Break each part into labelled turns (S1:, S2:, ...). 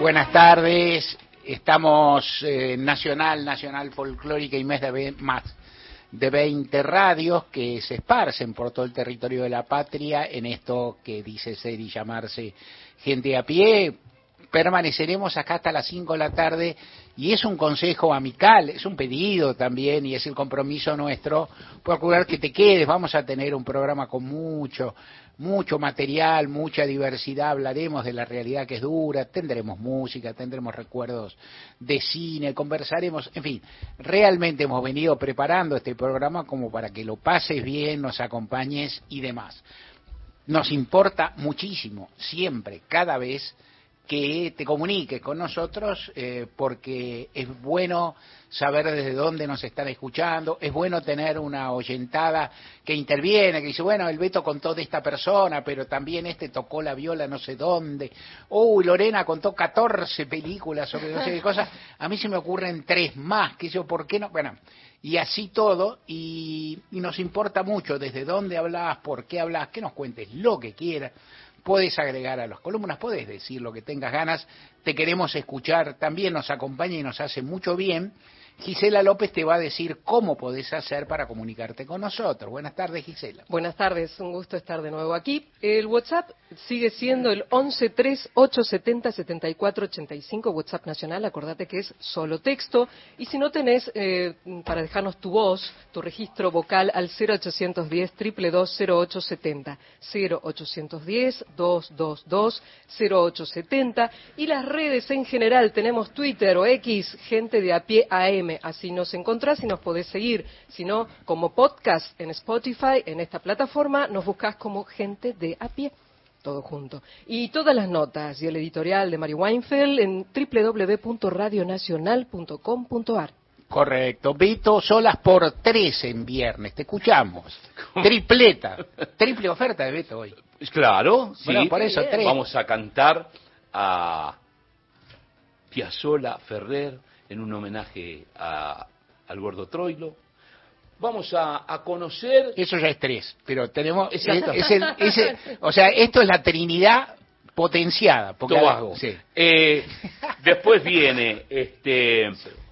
S1: Buenas tardes, estamos eh, Nacional, Nacional Folclórica y mes de más de 20 radios que se esparcen por todo el territorio de la patria en esto que dice ser y llamarse gente a pie. Permaneceremos acá hasta las 5 de la tarde y es un consejo amical, es un pedido también y es el compromiso nuestro procurar que te quedes. Vamos a tener un programa con mucho, mucho material, mucha diversidad, hablaremos de la realidad que es dura, tendremos música, tendremos recuerdos de cine, conversaremos, en fin, realmente hemos venido preparando este programa como para que lo pases bien, nos acompañes y demás. Nos importa muchísimo, siempre, cada vez, que te comuniques con nosotros eh, porque es bueno saber desde dónde nos están escuchando, es bueno tener una oyentada que interviene, que dice, bueno, el Beto contó de esta persona, pero también este tocó la viola no sé dónde, uy, Lorena contó 14 películas sobre no sé qué cosas, a mí se me ocurren tres más, que yo, ¿por qué no? Bueno, y así todo, y, y nos importa mucho desde dónde hablas, por qué hablas, que nos cuentes lo que quieras, puedes agregar a las columnas, puedes decir lo que tengas ganas, te queremos escuchar, también nos acompaña y nos hace mucho bien. Gisela López te va a decir cómo podés hacer para comunicarte con nosotros. Buenas tardes, Gisela.
S2: Buenas tardes, un gusto estar de nuevo aquí. El WhatsApp sigue siendo el 1138707485, WhatsApp nacional, acordate que es solo texto. Y si no tenés, eh, para dejarnos tu voz, tu registro vocal al 0810 0870 0810 222 0870 y las redes en general, tenemos Twitter o X, gente de a pie AM, así nos encontrás y nos podés seguir. Si no, como podcast en Spotify, en esta plataforma, nos buscás como gente de a pie todo junto. Y todas las notas y el editorial de Mary Weinfeld en www.radionacional.com.ar.
S1: Correcto. Vito, solas por tres en viernes. Te escuchamos. Tripleta. Triple oferta de Beto hoy.
S3: Claro, sí.
S1: Bueno, por eso, tres.
S3: Vamos a cantar a Piazzola Ferrer en un homenaje a, al gordo Troilo. Vamos a, a conocer...
S1: Eso ya es tres, pero tenemos...
S3: Exacto.
S1: es el- ese- o sea, esto es la Trinidad potenciada. Porque
S3: Tobago.
S1: Sí.
S3: Eh, después viene este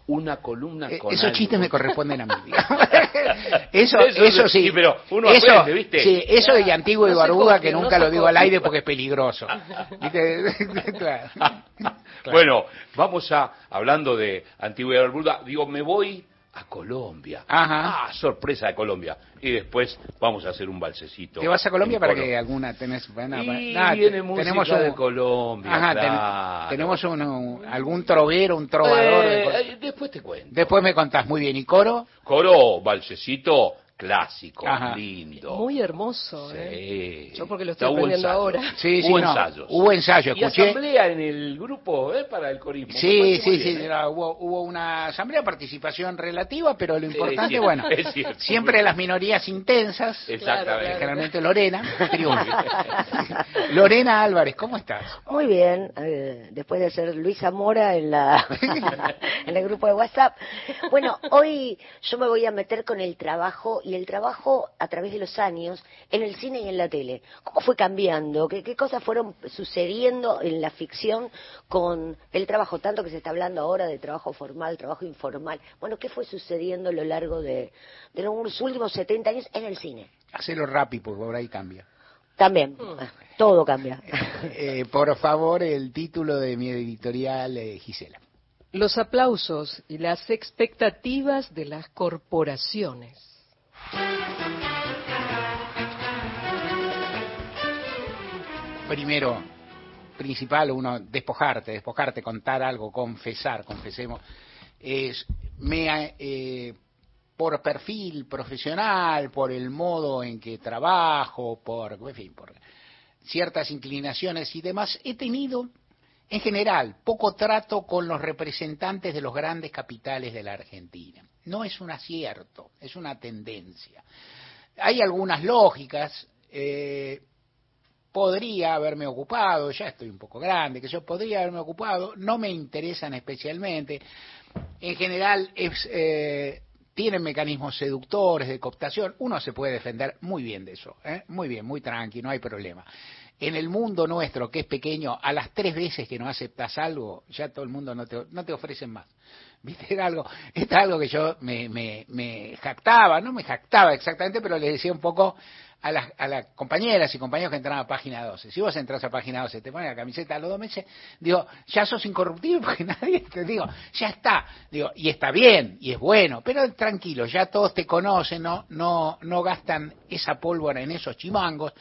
S3: una columna
S1: Eh,
S3: con
S1: Esos
S3: algo.
S1: chistes me corresponden a mí. eso,
S3: Eso
S1: eso,
S3: sí,
S1: sí.
S3: pero uno
S1: eso,
S3: aprende, ¿viste?
S1: Sí, eso de antiguo y
S2: No se
S1: barbuda que nunca lo digo al aire porque es peligroso.
S3: Bueno, vamos a, hablando de Antigua y Barbuda, digo, me voy a Colombia.
S1: Ajá.
S3: Ah, sorpresa de Colombia. Y después vamos a hacer un balsecito.
S1: ¿Te vas a Colombia para que alguna tenés? Bueno,
S3: Y viene música
S1: tenemos
S3: de Colombia,
S1: Ajá, ten- tenemos un- un- algún trovero, un trovador.
S3: Eh, eh, después te cuento.
S1: Después me contás muy bien. ¿Y coro?
S3: Coro, balsecito clásico,
S1: Ajá.
S3: lindo.
S2: Muy hermoso, ¿eh?
S3: Sí.
S2: Yo porque lo estoy aprendiendo ahora.
S1: Sí, sí,
S3: hubo
S1: no.
S3: ensayos.
S1: Hubo ensayo,
S3: Y
S1: escuché.
S3: asamblea en el grupo ¿eh? para el corismo.
S1: Sí, sí, sí,
S3: bien, ¿eh?
S1: hubo, hubo una asamblea, participación relativa, pero lo importante, bueno,
S3: es cierto.
S1: siempre las minorías intensas,
S3: Exactamente.
S2: Claro,
S1: generalmente Lorena, triunfa. Lorena Álvarez, ¿cómo estás?
S4: Muy bien, eh, después de ser Luisa Mora en, la, en el grupo de WhatsApp. Bueno, hoy yo me voy a meter con el trabajo y el trabajo a través de los años en el cine y en la tele. ¿Cómo fue cambiando? ¿Qué, qué cosas fueron sucediendo en la ficción con el trabajo? Tanto que se está hablando ahora de trabajo formal, trabajo informal. Bueno, ¿qué fue sucediendo a lo largo de, de los últimos 70 años en el cine?
S1: Hacelo rápido, porque por ahí cambia.
S4: También, todo cambia.
S1: Eh, por favor, el título de mi editorial, eh, Gisela.
S2: Los aplausos y las expectativas de las corporaciones.
S1: Primero, principal, uno, despojarte, despojarte, contar algo, confesar, confesemos. Es, me, eh, por perfil profesional, por el modo en que trabajo, por, en fin, por ciertas inclinaciones y demás, he tenido, en general, poco trato con los representantes de los grandes capitales de la Argentina. No es un acierto, es una tendencia. Hay algunas lógicas, eh, podría haberme ocupado, ya estoy un poco grande, que yo podría haberme ocupado, no me interesan especialmente. En general es, eh, tienen mecanismos seductores de cooptación, uno se puede defender muy bien de eso, ¿eh? muy bien, muy tranqui, no hay problema. en el mundo nuestro, que es pequeño, a las tres veces que no aceptas algo, ya todo el mundo no te, no te ofrecen más. ¿Viste? Era algo, es algo que yo me, me, me jactaba, no me jactaba exactamente, pero le decía un poco a las, a las compañeras y compañeros que entraban a página 12. Si vos entras a página 12, te pones la camiseta a los dos meses, digo, ya sos incorruptible porque nadie te digo, ya está. Digo, y está bien, y es bueno, pero tranquilo, ya todos te conocen, no, no, no gastan esa pólvora en esos chimangos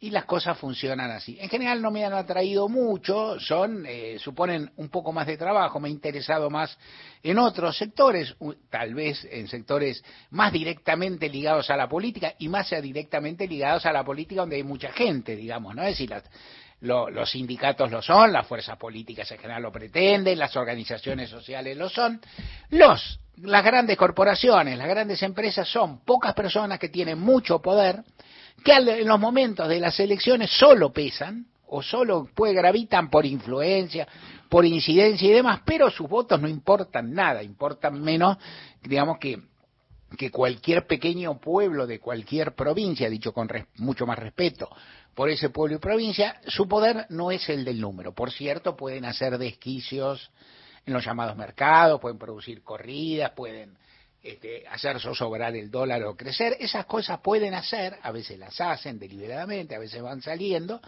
S1: y las cosas funcionan así. En general no me han atraído mucho, son eh, suponen un poco más de trabajo, me he interesado más en otros sectores, tal vez en sectores más directamente ligados a la política y más directamente ligados a la política donde hay mucha gente, digamos, ¿no? Es decir, los sindicatos lo son, las fuerzas políticas en general lo pretenden, las organizaciones sociales lo son, los las grandes corporaciones, las grandes empresas son pocas personas que tienen mucho poder, que en los momentos de las elecciones solo pesan o solo pues gravitan por influencia, por incidencia y demás, pero sus votos no importan nada, importan menos, digamos que que cualquier pequeño pueblo de cualquier provincia, dicho con mucho más respeto por ese pueblo y provincia, su poder no es el del número. Por cierto, pueden hacer desquicios en los llamados mercados, pueden producir corridas, pueden este, hacer zozobrar el dólar o crecer, esas cosas pueden hacer, a veces las hacen deliberadamente, a veces van saliendo,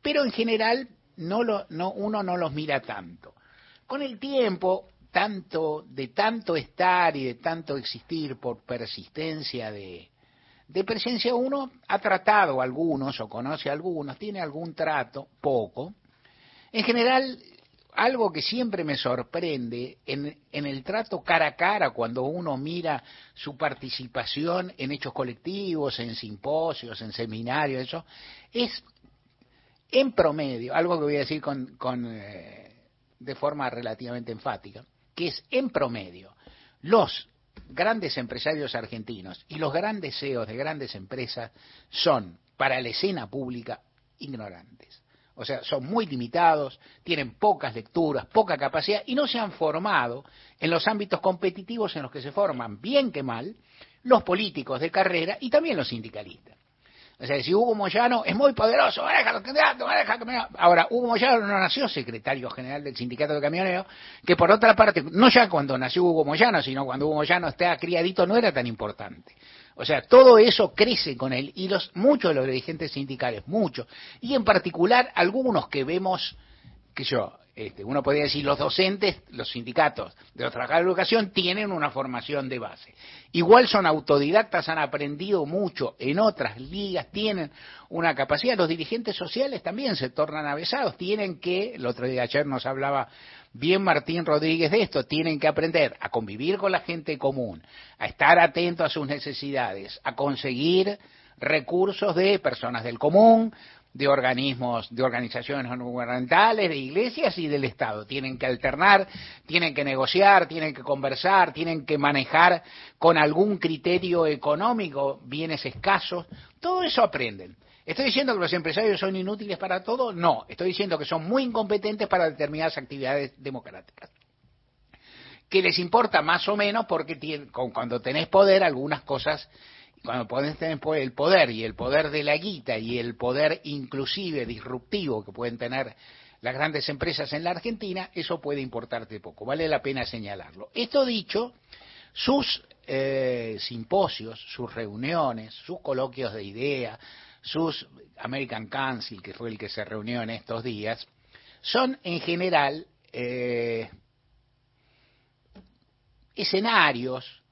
S1: pero en general no lo, no, uno no los mira tanto. Con el tiempo, tanto, de tanto estar y de tanto existir por persistencia de, de presencia, uno ha tratado a algunos o conoce a algunos, tiene algún trato, poco. En general, algo que siempre me sorprende en, el trato cara a cara cuando uno mira su participación en hechos colectivos, en simposios, en seminarios, eso, es en promedio, algo que voy a decir con, con eh, de forma relativamente enfática, que es en promedio, los grandes empresarios argentinos y los grandes CEOs de grandes empresas son, para la escena pública, ignorantes o sea, son muy limitados, tienen pocas lecturas, poca capacidad y no se han formado en los ámbitos competitivos en los que se forman, bien que mal, los políticos de carrera y también los sindicalistas. O sea, si Hugo Moyano es muy poderoso, Ahora, Hugo Moyano no nació secretario general del sindicato de camioneros, que por otra parte, no ya cuando nació Hugo Moyano, sino cuando Hugo Moyano estaba criadito, no era tan importante. O sea, todo eso crece con él y los muchos de los dirigentes sindicales, muchos, y en particular algunos que vemos, que yo, este, uno podría decir los docentes, los sindicatos de los trabajadores de educación tienen una formación de base. Igual son autodidactas, han aprendido mucho en otras ligas, tienen una capacidad. Los dirigentes sociales también se tornan avesados, tienen que, el otro día ayer nos hablaba bien Martín Rodríguez de esto, tienen que aprender a convivir con la gente común, a estar atentos a sus necesidades, a conseguir recursos de personas del común, de organismos, de organizaciones no gubernamentales, de iglesias y del Estado. Tienen que alternar, tienen que negociar, tienen que conversar, tienen que manejar con algún criterio económico bienes escasos. Todo eso aprenden. ¿Estoy diciendo que los empresarios son inútiles para todo? No, estoy diciendo que son muy incompetentes para determinadas actividades democráticas. Que les importa más o menos porque cuando tenés poder algunas cosas, cuando podés tener el poder y el poder de la guita y el poder inclusive disruptivo que pueden tener las grandes empresas en la Argentina, eso puede importarte poco, vale la pena señalarlo. Esto dicho, sus eh, simposios, sus reuniones, sus coloquios de ideas, sus American Council, que fue el que se reunió en estos días, son en general eh, escenarios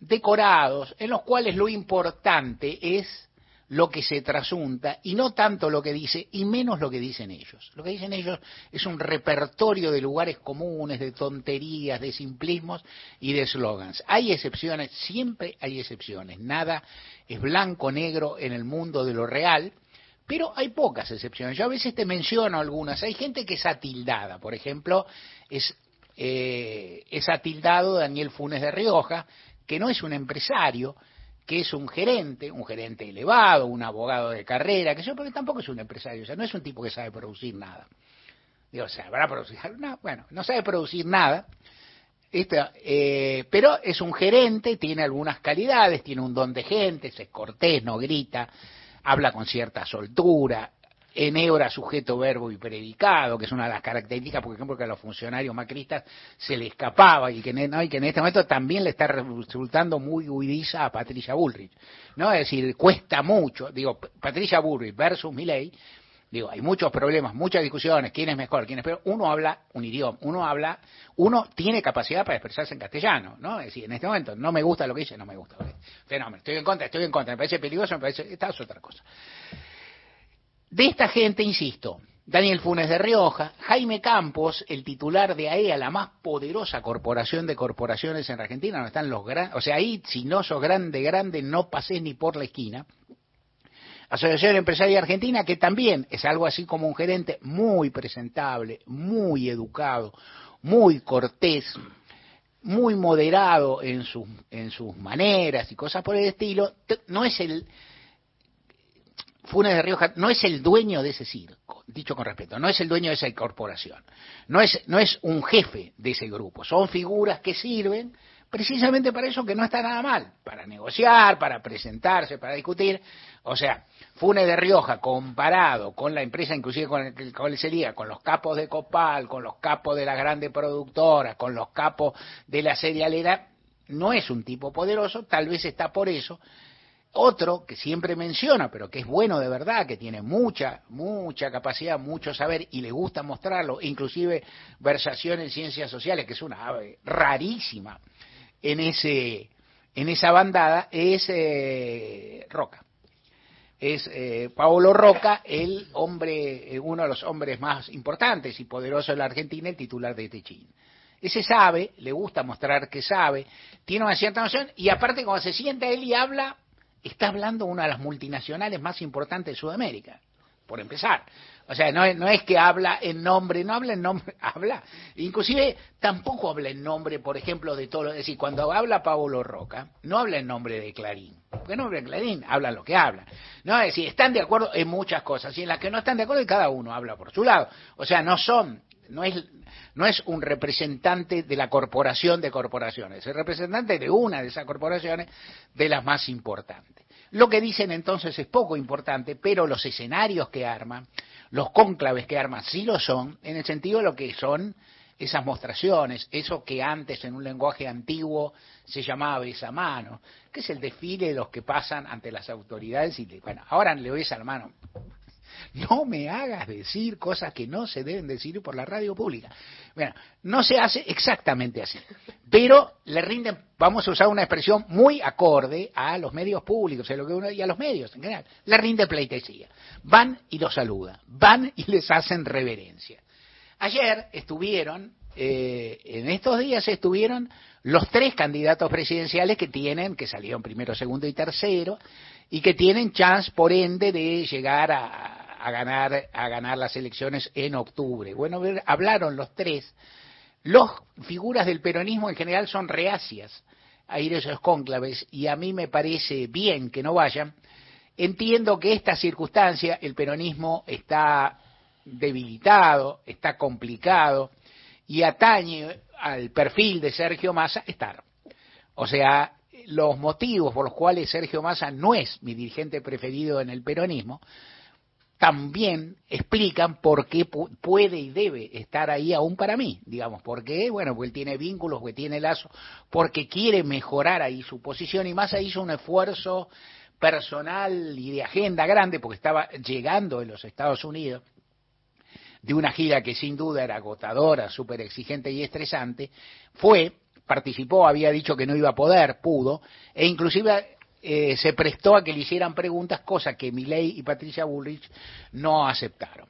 S1: decorados en los cuales lo importante es lo que se trasunta y no tanto lo que dice y menos lo que dicen ellos. Lo que dicen ellos es un repertorio de lugares comunes, de tonterías, de simplismos y de slogans. Hay excepciones, siempre hay excepciones. Nada es blanco-negro en el mundo de lo real, pero hay pocas excepciones. Yo a veces te menciono algunas. Hay gente que es atildada, por ejemplo, es, eh, es atildado Daniel Funes de Rioja, que no es un empresario, que es un gerente, un gerente elevado, un abogado de carrera, que yo, porque tampoco es un empresario, o sea, no es un tipo que sabe producir nada. Digo, habrá producir, no, bueno, no sabe producir nada, eh, pero es un gerente, tiene algunas calidades, tiene un don de gente, es cortés, no grita, habla con cierta soltura, enebra sujeto, verbo y predicado, que es una de las características, por ejemplo, que a los funcionarios macristas se le escapaba y que, en, y que en este momento también le está resultando muy huidiza a Patricia Bullrich. ¿no? Es decir, cuesta mucho, digo, Patricia Bullrich versus Milley, digo, hay muchos problemas, muchas discusiones, quién es mejor, quién es peor, uno habla un idioma, uno habla, uno tiene capacidad para expresarse en castellano, ¿no? Es decir, en este momento no me gusta lo que dice, no me gusta. Fenómeno, estoy en contra, estoy en contra, me parece peligroso, me parece, esta es otra cosa. De esta gente, insisto, Daniel Funes de Rioja, Jaime Campos, el titular de AEA, la más poderosa corporación de corporaciones en Argentina, donde están los grandes, o sea, ahí si no sos grande, grande, no pases ni por la esquina. Asociación Empresaria Argentina, que también es algo así como un gerente muy presentable, muy educado, muy cortés, muy moderado en sus, en sus maneras y cosas por el estilo, no es el, Funes de Rioja no es el dueño de ese circo, dicho con respeto, no es el dueño de esa corporación, no es, no es un jefe de ese grupo, son figuras que sirven precisamente para eso que no está nada mal, para negociar, para presentarse, para discutir. O sea, Funes de Rioja comparado con la empresa, inclusive con el, con el con los capos de Copal, con los capos de las grandes productoras, con los capos de la serialera, no es un tipo poderoso, tal vez está por eso otro que siempre menciona, pero que es bueno de verdad, que tiene mucha, mucha capacidad, mucho saber y le gusta mostrarlo, inclusive versación en ciencias sociales, que es una ave rarísima en ese en esa bandada, es eh, Roca. Es eh, Paolo Roca, el hombre, eh, uno de los hombres más importantes y poderosos de la Argentina, el titular de Techín. Ese sabe, le gusta mostrar que sabe, tiene una cierta noción y aparte cuando se sienta él y habla, está hablando una de las multinacionales más importantes de Sudamérica, por empezar. O sea, no no es que habla en nombre, no habla en nombre, habla. Inclusive tampoco habla en nombre, por ejemplo, de todo. Es decir, cuando habla Pablo Roca, no habla en nombre de Clarín. Porque en nombre de Clarín habla lo que habla. No, es decir, están de acuerdo en muchas cosas. Y en las que no están de acuerdo, cada uno habla por su lado. O sea, no son, no es, un representante de la corporación de corporaciones, es representante de una de esas corporaciones de las más importantes. Lo que dicen entonces es poco importante, pero los escenarios que arman, los cónclaves que arman, sí lo son, en el sentido de lo que son esas mostraciones, eso que antes en un lenguaje antiguo se llamaba esa mano, que es el desfile de los que pasan ante las autoridades y, bueno, ahora le ves mano, no me hagas decir cosas que no se deben decir por la radio pública. Bueno, no se hace exactamente así, pero le rinden, vamos a usar una expresión muy acorde a los medios públicos y a los medios en general, le rinde pleitesía. Van y los saludan, van y les hacen reverencia. Ayer estuvieron, eh, en estos días estuvieron los tres candidatos presidenciales que tienen, que salieron primero, segundo y tercero, y que tienen chance, por ende, de llegar a, a ganar, a ganar las elecciones en octubre. Bueno, hablaron los tres. Los figuras del peronismo en general son reacias a ir a esos cónclaves y a mí me parece bien que no vayan. Entiendo que esta circunstancia, el peronismo está debilitado, está complicado y atañe al perfil de Sergio Massa estar. O sea, los motivos por los cuales Sergio Massa no es mi dirigente preferido en el peronismo también explican por qué puede y debe estar ahí aún para mí, digamos, porque, bueno, porque él tiene vínculos, porque tiene lazo, porque quiere mejorar ahí su posición y más hizo un esfuerzo personal y de agenda grande porque estaba llegando en los Estados Unidos de una gira que sin duda era agotadora, súper exigente y estresante, fue, participó, había dicho que no iba a poder, pudo, e inclusive eh, se prestó a que le hicieran preguntas, cosa que Milei y Patricia Bullrich no aceptaron.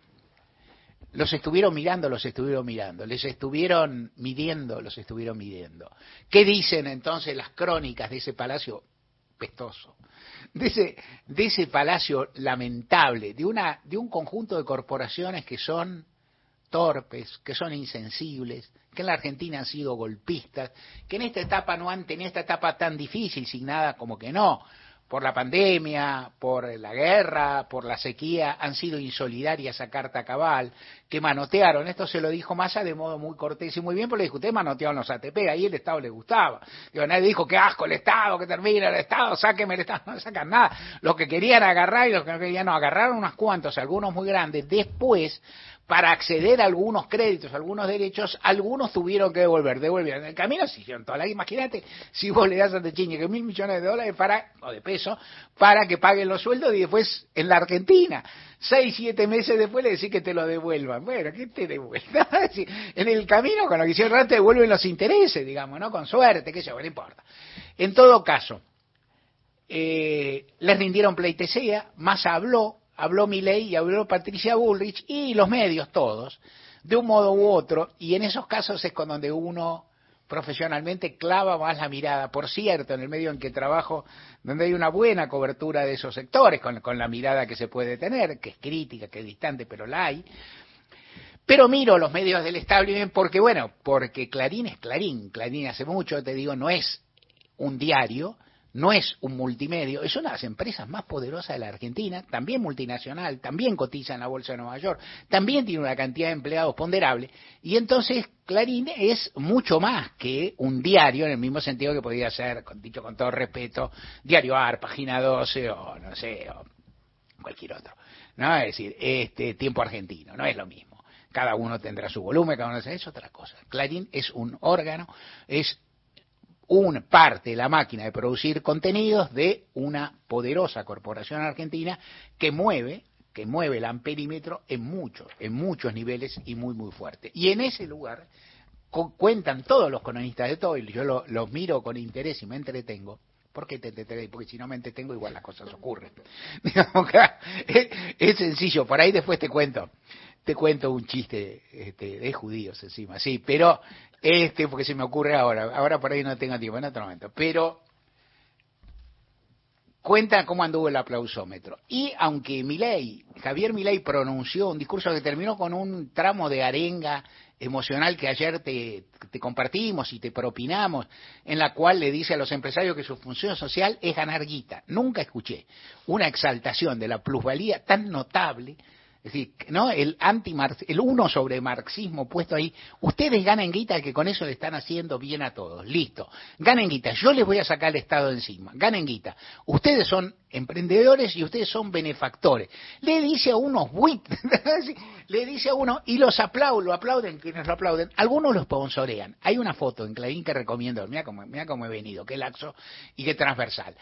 S1: Los estuvieron mirando, los estuvieron mirando, les estuvieron midiendo, los estuvieron midiendo. ¿Qué dicen entonces las crónicas de ese palacio pestoso? De ese, de ese palacio lamentable, de, una, de un conjunto de corporaciones que son torpes, que son insensibles, que en la Argentina han sido golpistas, que en esta etapa no han tenido esta etapa tan difícil, sin nada como que no, por la pandemia, por la guerra, por la sequía, han sido insolidarias a carta cabal, que manotearon. Esto se lo dijo Massa de modo muy cortés y muy bien, porque le dijo, usted manotearon los ATP, ahí el Estado le gustaba. Digo, nadie dijo, qué asco el Estado, que termine el Estado, sáqueme el Estado, no sacan nada. Los que querían agarrar y los que no querían no, agarraron unos cuantos, algunos muy grandes. Después, para acceder a algunos créditos, a algunos derechos, algunos tuvieron que devolver, devolvieron. En el camino se hicieron toda la, imagínate si vos le das a Techiñe que mil millones de dólares para, o de pesos, para que paguen los sueldos y después en la Argentina, seis, siete meses después le decís que te lo devuelvan. Bueno, ¿qué te devuelvan? en el camino con lo que hicieron antes devuelven los intereses, digamos, ¿no? Con suerte, qué sé yo, no importa. En todo caso, eh, les rindieron pleitesía, más habló, habló Milei y habló Patricia Bullrich y los medios todos, de un modo u otro, y en esos casos es con donde uno profesionalmente clava más la mirada. Por cierto, en el medio en que trabajo, donde hay una buena cobertura de esos sectores, con, con la mirada que se puede tener, que es crítica, que es distante, pero la hay. Pero miro los medios del establishment porque, bueno, porque Clarín es Clarín. Clarín hace mucho, te digo, no es un diario, no es un multimedio, es una de las empresas más poderosas de la Argentina, también multinacional, también cotiza en la Bolsa de Nueva York, también tiene una cantidad de empleados ponderable, y entonces Clarín es mucho más que un diario, en el mismo sentido que podría ser, dicho con todo respeto, Diario AR, Página 12 o no sé, o cualquier otro. ¿no? Es decir, este tiempo argentino, no es lo mismo. Cada uno tendrá su volumen, cada uno es otra cosa. Clarín es un órgano, es una parte de la máquina de producir contenidos de una poderosa corporación argentina que mueve que mueve el amperímetro en muchos, en muchos niveles y muy, muy fuerte. Y en ese lugar cuentan todos los cronistas de todo, y yo los miro con interés y me entretengo, ¿Por qué te entretengo? Porque si no me entretengo, igual las cosas ocurren. es, sencillo, por ahí después te cuento, te cuento un chiste este, de judíos encima, sí, pero este, porque se me ocurre ahora, ahora por ahí no tengo tiempo, en otro momento, pero cuenta cómo anduvo el aplausómetro. Y aunque Milei, Javier Milei pronunció un discurso que terminó con un tramo de arenga emocional que ayer te, te, compartimos y te propinamos, en la cual le dice a los empresarios que su función social es ganar guita. Nunca escuché una exaltación de la plusvalía tan notable es decir, ¿no? El anti el uno sobre marxismo puesto ahí, ustedes ganen guita que con eso le están haciendo bien a todos. Listo. Ganen guita, yo les voy a sacar el Estado encima. Ganen guita. Ustedes son emprendedores y ustedes son benefactores. Le dice a unos le dice a uno y los aplauden, lo aplauden quienes lo aplauden. Algunos lo sponsorean. Hay una foto en Clarín que recomiendo, mira cómo, mira cómo he venido, qué laxo y qué transversal.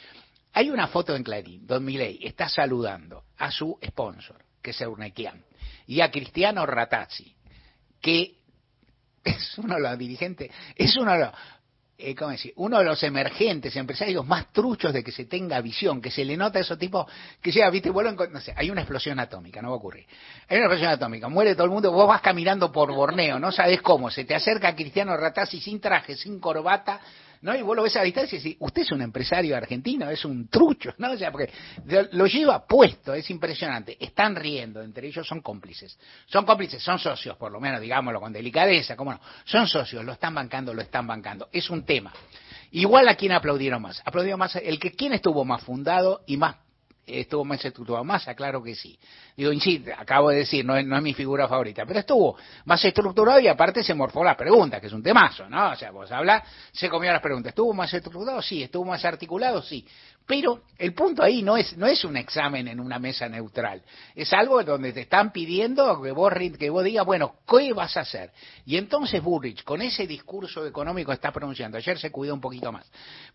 S1: Hay una foto en Clarín, Don Miley está saludando a su sponsor que es Eurnequian, y a Cristiano Ratazzi, que es uno de los dirigentes, es uno de los, eh, ¿cómo decir? uno de los emergentes empresarios más truchos de que se tenga visión, que se le nota a esos tipos que llega, viste, vuelven, no sé, hay una explosión atómica, no va a ocurrir. Hay una explosión atómica, muere todo el mundo, vos vas caminando por Borneo, no sabes cómo, se te acerca Cristiano Ratazzi sin traje, sin corbata, ¿no? Y vos lo ves a distancia y decís, usted es un empresario argentino, es un trucho, ¿no? O sea, porque lo lleva puesto, es impresionante. Están riendo, entre ellos son cómplices. Son cómplices, son socios, por lo menos, digámoslo con delicadeza, ¿cómo no? Son socios, lo están bancando, lo están bancando. Es un tema. Igual a quien aplaudieron más. Aplaudieron más el que quien estuvo más fundado y más estuvo más estructurado. Massa, claro que sí. Digo, insisto, acabo de decir, no es, no es mi figura favorita, pero estuvo más estructurado y aparte se morfó las preguntas, que es un temazo, ¿no? O sea, vos habla, se comió las preguntas. ¿Estuvo más estructurado? Sí. ¿Estuvo más articulado? Sí. Pero el punto ahí no es, no es un examen en una mesa neutral. Es algo donde te están pidiendo que vos, que vos digas, bueno, ¿qué vas a hacer? Y entonces Burrich, con ese discurso económico está pronunciando, ayer se cuidó un poquito más,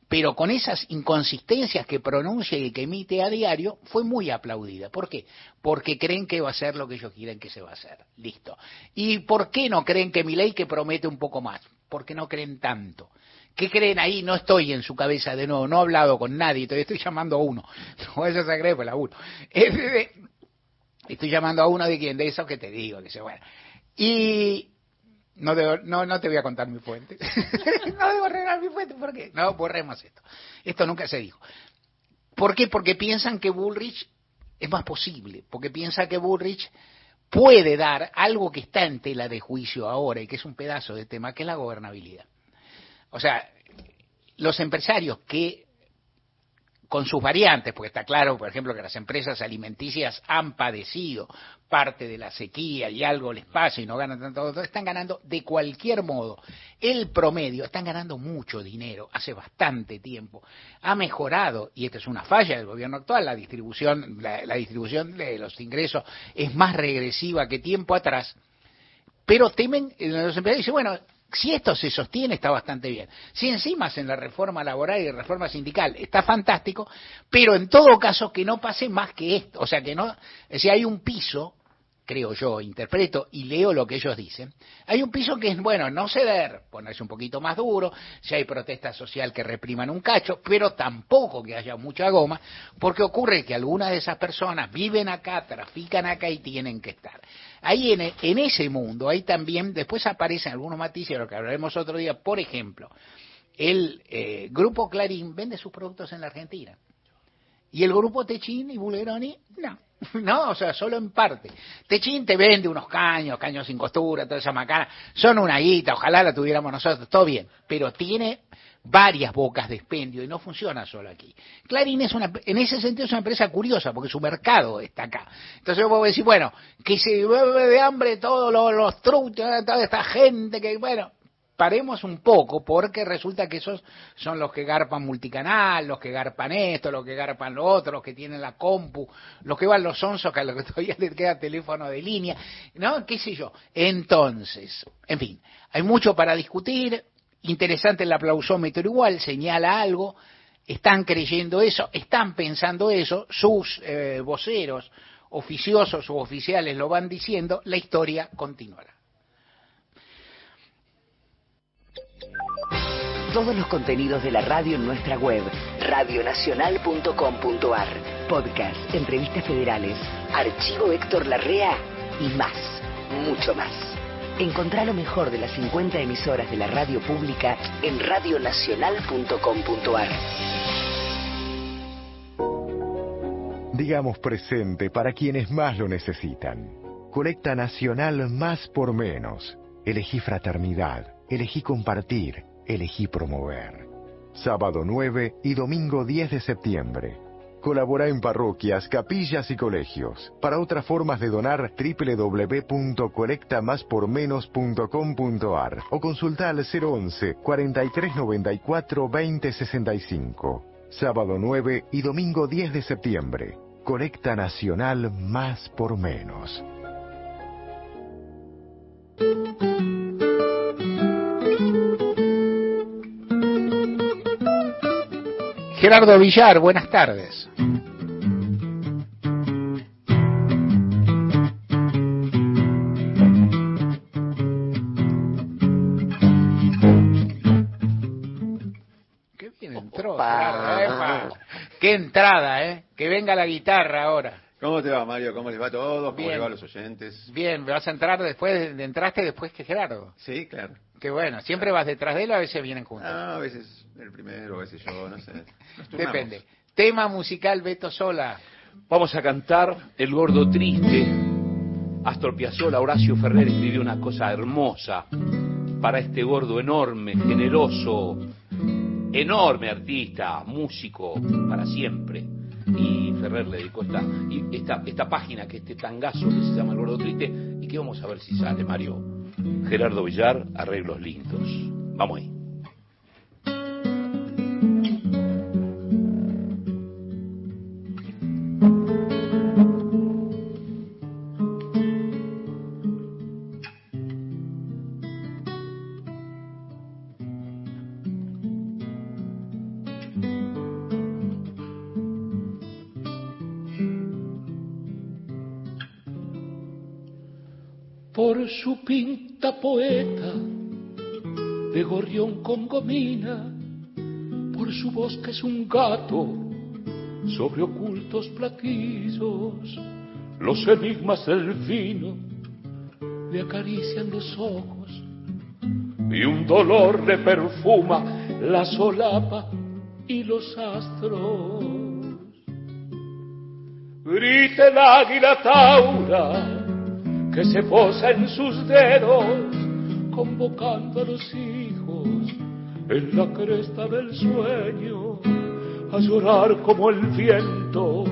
S1: pero con esas inconsistencias que pronuncia y que emite a diario, fue muy aplaudida. ¿Por qué? Porque creen que va a ser lo que ellos quieren que se va a hacer. Listo. ¿Y por qué no creen que mi ley que promete un poco más? Porque no creen tanto. ¿Qué creen ahí? No estoy en su cabeza de nuevo, no he hablado con nadie, todavía estoy llamando a uno. No eso se cree, pues la uno. Estoy llamando a uno de quien, de eso que te digo, dice, bueno. Y no, no, no te voy a contar mi fuente. no debo revelar mi fuente, ¿por qué? No, borremos esto. Esto nunca se dijo. ¿Por qué? Porque piensan que Bullrich es más posible, porque piensa que Bullrich puede dar algo que está en tela de juicio ahora y que es un pedazo de tema, que es la gobernabilidad. O sea, los empresarios que con sus variantes, porque está claro, por ejemplo, que las empresas alimenticias han padecido parte de la sequía y algo les pasa y no ganan tanto, están ganando de cualquier modo. El promedio, están ganando mucho dinero hace bastante tiempo. Ha mejorado, y esta es una falla del gobierno actual, la distribución, la, distribución de los ingresos es más regresiva que tiempo atrás, pero temen, los empresarios dicen, bueno, si esto se sostiene está bastante bien. Si encima en la reforma laboral y reforma sindical está fantástico, pero en todo caso que no pase más que esto, o sea que no, si hay un piso, creo yo, interpreto y leo lo que ellos dicen, hay un piso que es, bueno, no ceder, ponerse un poquito más duro, si hay protesta social que repriman un cacho, pero tampoco que haya mucha goma, porque ocurre que algunas de esas personas viven acá, trafican acá y tienen que estar. Ahí en, ese mundo, ahí también, después aparecen algunos matices, de lo que hablaremos otro día, por ejemplo, el eh, grupo Clarín vende sus productos en la Argentina. Y el grupo Techín y Buleroni, no. No, o sea, solo en parte. Techín te vende unos caños, caños sin costura, toda esa macana. Son una guita, ojalá la tuviéramos nosotros, todo bien. Pero tiene varias bocas de expendio y no funciona solo aquí. Clarín es una, en ese sentido es una empresa curiosa porque su mercado está acá. Entonces yo puedo decir, bueno, que se bebe de hambre todos los, los truchos, toda esta gente que, bueno, paremos un poco porque resulta que esos son los que garpan multicanal, los que garpan esto, los que garpan lo otro, los que tienen la compu, los que van los onzos que a los que todavía les queda teléfono de línea, ¿no? ¿Qué sé yo? Entonces, en fin, hay mucho para discutir, Interesante el aplausómetro igual, señala algo, están creyendo eso, están pensando eso, sus eh, voceros oficiosos o oficiales lo van diciendo, la historia continuará.
S5: Todos los contenidos de la radio en nuestra web, radionacional.com.ar, podcast, entrevistas federales, archivo Héctor Larrea y más, mucho más. Encontrá lo mejor de las 50 emisoras de la radio pública en radionacional.com.ar.
S6: Digamos presente para quienes más lo necesitan. Colecta Nacional Más por Menos. Elegí fraternidad, elegí compartir, elegí promover. Sábado 9 y domingo 10 de septiembre. Colabora en parroquias, capillas y colegios. Para otras formas de donar, www.colectamaspormenos.com.ar o consulta al 011 4394 2065. Sábado 9 y domingo 10 de septiembre. Colecta Nacional Más por Menos.
S1: Gerardo Villar, buenas tardes. Qué bien entró, Qué entrada, ¿eh? Que venga la guitarra ahora.
S7: ¿Cómo te va, Mario? ¿Cómo les va a todos? ¿Cómo les va a los oyentes?
S1: Bien, ¿vas a entrar después, de, entraste después que Gerardo?
S7: Sí, claro.
S1: Qué bueno, ¿siempre vas detrás de él o a veces vienen juntos?
S7: Ah, a veces el primero, veces yo, no sé.
S1: Depende. Tema musical Beto Sola.
S3: Vamos a cantar El Gordo Triste. Astor Piazzolla, Horacio Ferrer escribió una cosa hermosa para este gordo enorme, generoso, enorme artista, músico, para siempre. Y Ferrer le dedicó esta, esta, esta página, que este tangazo que se llama El Gordo Triste, y que vamos a ver si sale, Mario. Gerardo Villar, arreglos lindos. Vamos ahí. Poeta de gorrión con gomina, por su voz que es un gato sobre ocultos platillos, los enigmas del vino le acarician los ojos y un dolor le perfuma la solapa y los astros. Grite el águila taura que se posa en sus dedos, convocando a los hijos en la cresta del sueño, a llorar como el viento,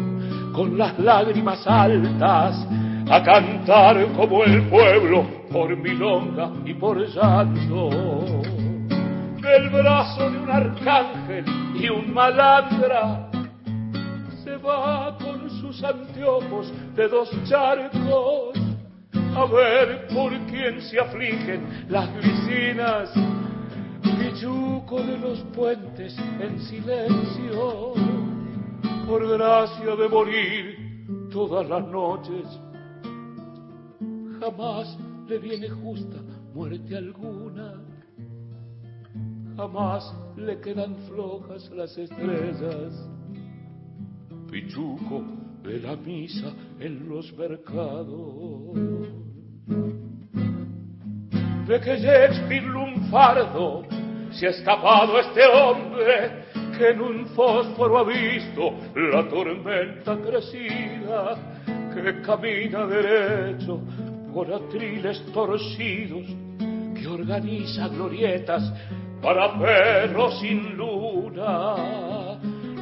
S3: con las lágrimas altas, a cantar como el pueblo por milonga y por llanto. Del brazo de un arcángel y un malandra se va con sus anteojos de dos charcos a ver por quién se afligen las vecinas Pichuco de los puentes en silencio, por gracia de morir todas las noches. Jamás le viene justa muerte alguna, jamás le quedan flojas las estrellas. Pichuco de la misa en los mercados. De que Shakespeare lunfardo se ha escapado este hombre que en un fósforo ha visto la tormenta crecida, que camina derecho por atriles torcidos, que organiza glorietas para perros sin luna.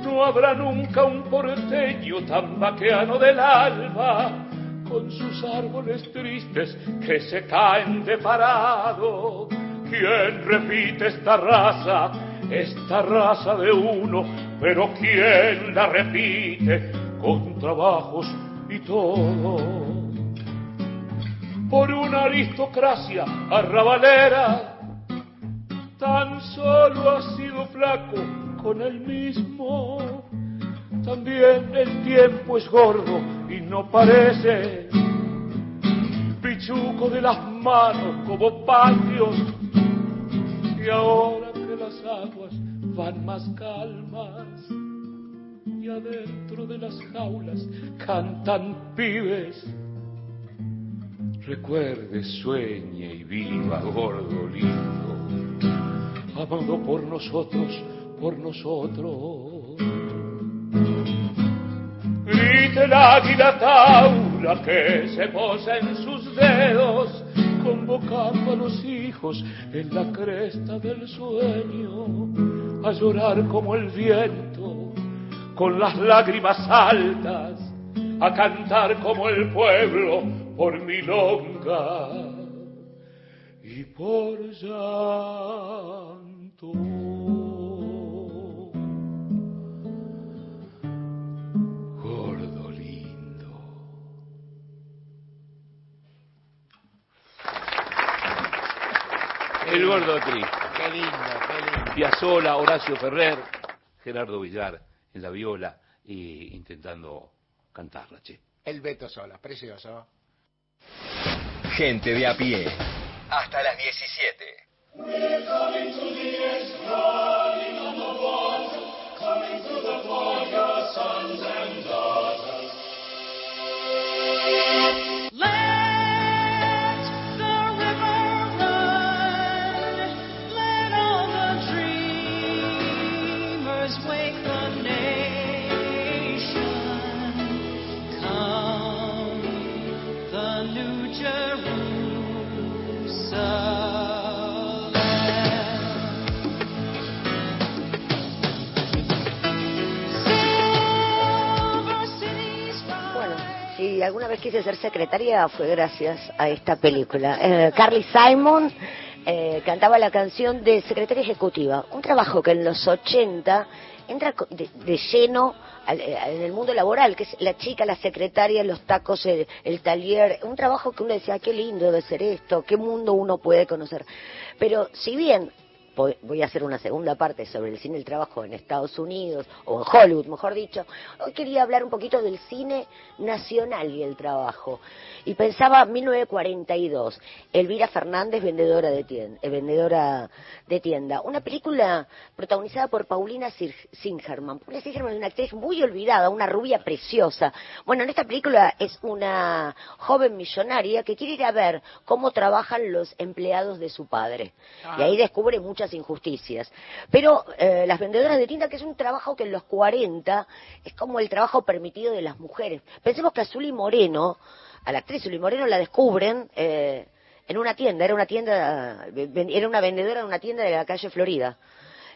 S3: No habrá nunca un porteño tan vaqueano del alma, con sus árboles tristes que se caen de parado ¿Quién repite esta raza, esta raza de uno? Pero ¿quién la repite con trabajos y todo? Por una aristocracia arrabalera, tan solo ha sido flaco con el mismo. También el tiempo es gordo y no parece. Pichuco de las manos como patios. Y ahora que las aguas van más calmas y adentro de las jaulas cantan pibes, recuerde, sueñe y viva, gordo lindo, amado por nosotros, por nosotros. Grite la águila taura que se posa en sus dedos convocando a los hijos en la cresta del sueño, a llorar como el viento, con las lágrimas altas, a cantar como el pueblo por milonga y por llanto. El gordo triste.
S1: Qué lindo, qué lindo.
S3: Piazzola, Horacio Ferrer, Gerardo Villar en la viola y intentando cantarla, che.
S1: El Beto Sola, precioso.
S6: Gente de a pie. Hasta las 17.
S4: Alguna vez quise ser secretaria fue gracias a esta película. Eh, Carly Simon eh, cantaba la canción de secretaria ejecutiva, un trabajo que en los 80 entra de, de lleno al- eh, en el mundo laboral, que es la chica, la secretaria, los tacos, el, taller, un trabajo que uno decía, "Ah, qué lindo debe ser esto, qué mundo uno puede conocer. Pero si bien voy a hacer una segunda parte sobre el cine y el trabajo en Estados Unidos, o en Hollywood, mejor dicho. Hoy quería hablar un poquito del cine nacional y el trabajo. Y pensaba 1942, Elvira Fernández, vendedora de tienda, vendedora de tienda. Una película protagonizada por Paulina Sir- Singerman. Paulina Singerman es una actriz muy olvidada, una rubia preciosa. Bueno, en esta película es una joven millonaria que quiere ir a ver cómo trabajan los empleados de su padre. Y ahí descubre muchas injusticias. Pero eh, las vendedoras de tinta, que es un trabajo que en los 40 es como el trabajo permitido de las mujeres. Pensemos que a Moreno, a la actriz Zully Moreno la descubren eh, en una tienda, era una tienda, era una vendedora de una tienda de la calle Florida.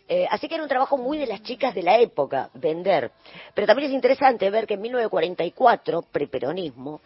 S4: Eh, así que era un trabajo muy de las chicas de la época, vender. Pero también es interesante ver que en 1944, preperonismo,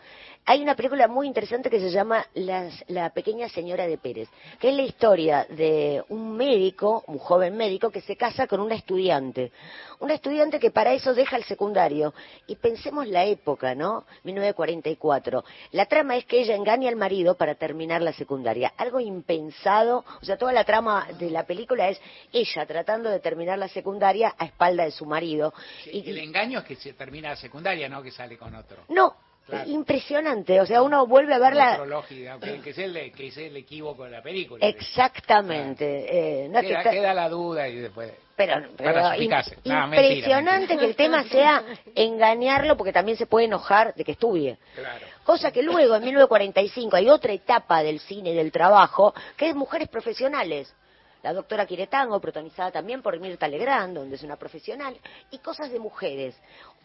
S4: hay una película muy interesante que se llama Las- La pequeña señora de Pérez, que es la historia de un médico, un joven médico, que se casa con una estudiante. Una estudiante que para eso deja el secundario. Y pensemos la época, ¿no? 1944. La trama es que ella engaña al marido para terminar la secundaria. Algo impensado. O sea, toda la trama de la película es ella tratando de terminar la secundaria a espalda de su marido. Y,
S1: El engaño es que se termina la secundaria, no que sale con otro.
S4: no,
S1: Claro.
S4: impresionante. O sea, uno vuelve a ver la...
S1: Otro lógica, que, que es el, que es el equívoco de la película.
S4: Exactamente. Eh, no te
S1: queda, la duda y después...
S4: Pero, pero
S1: mentira,
S4: impresionante que el tema sea engañarlo porque también se puede enojar de que estudie.
S1: Claro.
S4: Cosa que luego, en 1945, hay otra etapa del cine y del trabajo, que es mujeres profesionales. La doctora Quiretango, protagonizada también por Mirta Legrand, donde es una profesional, y Cosas de Mujeres.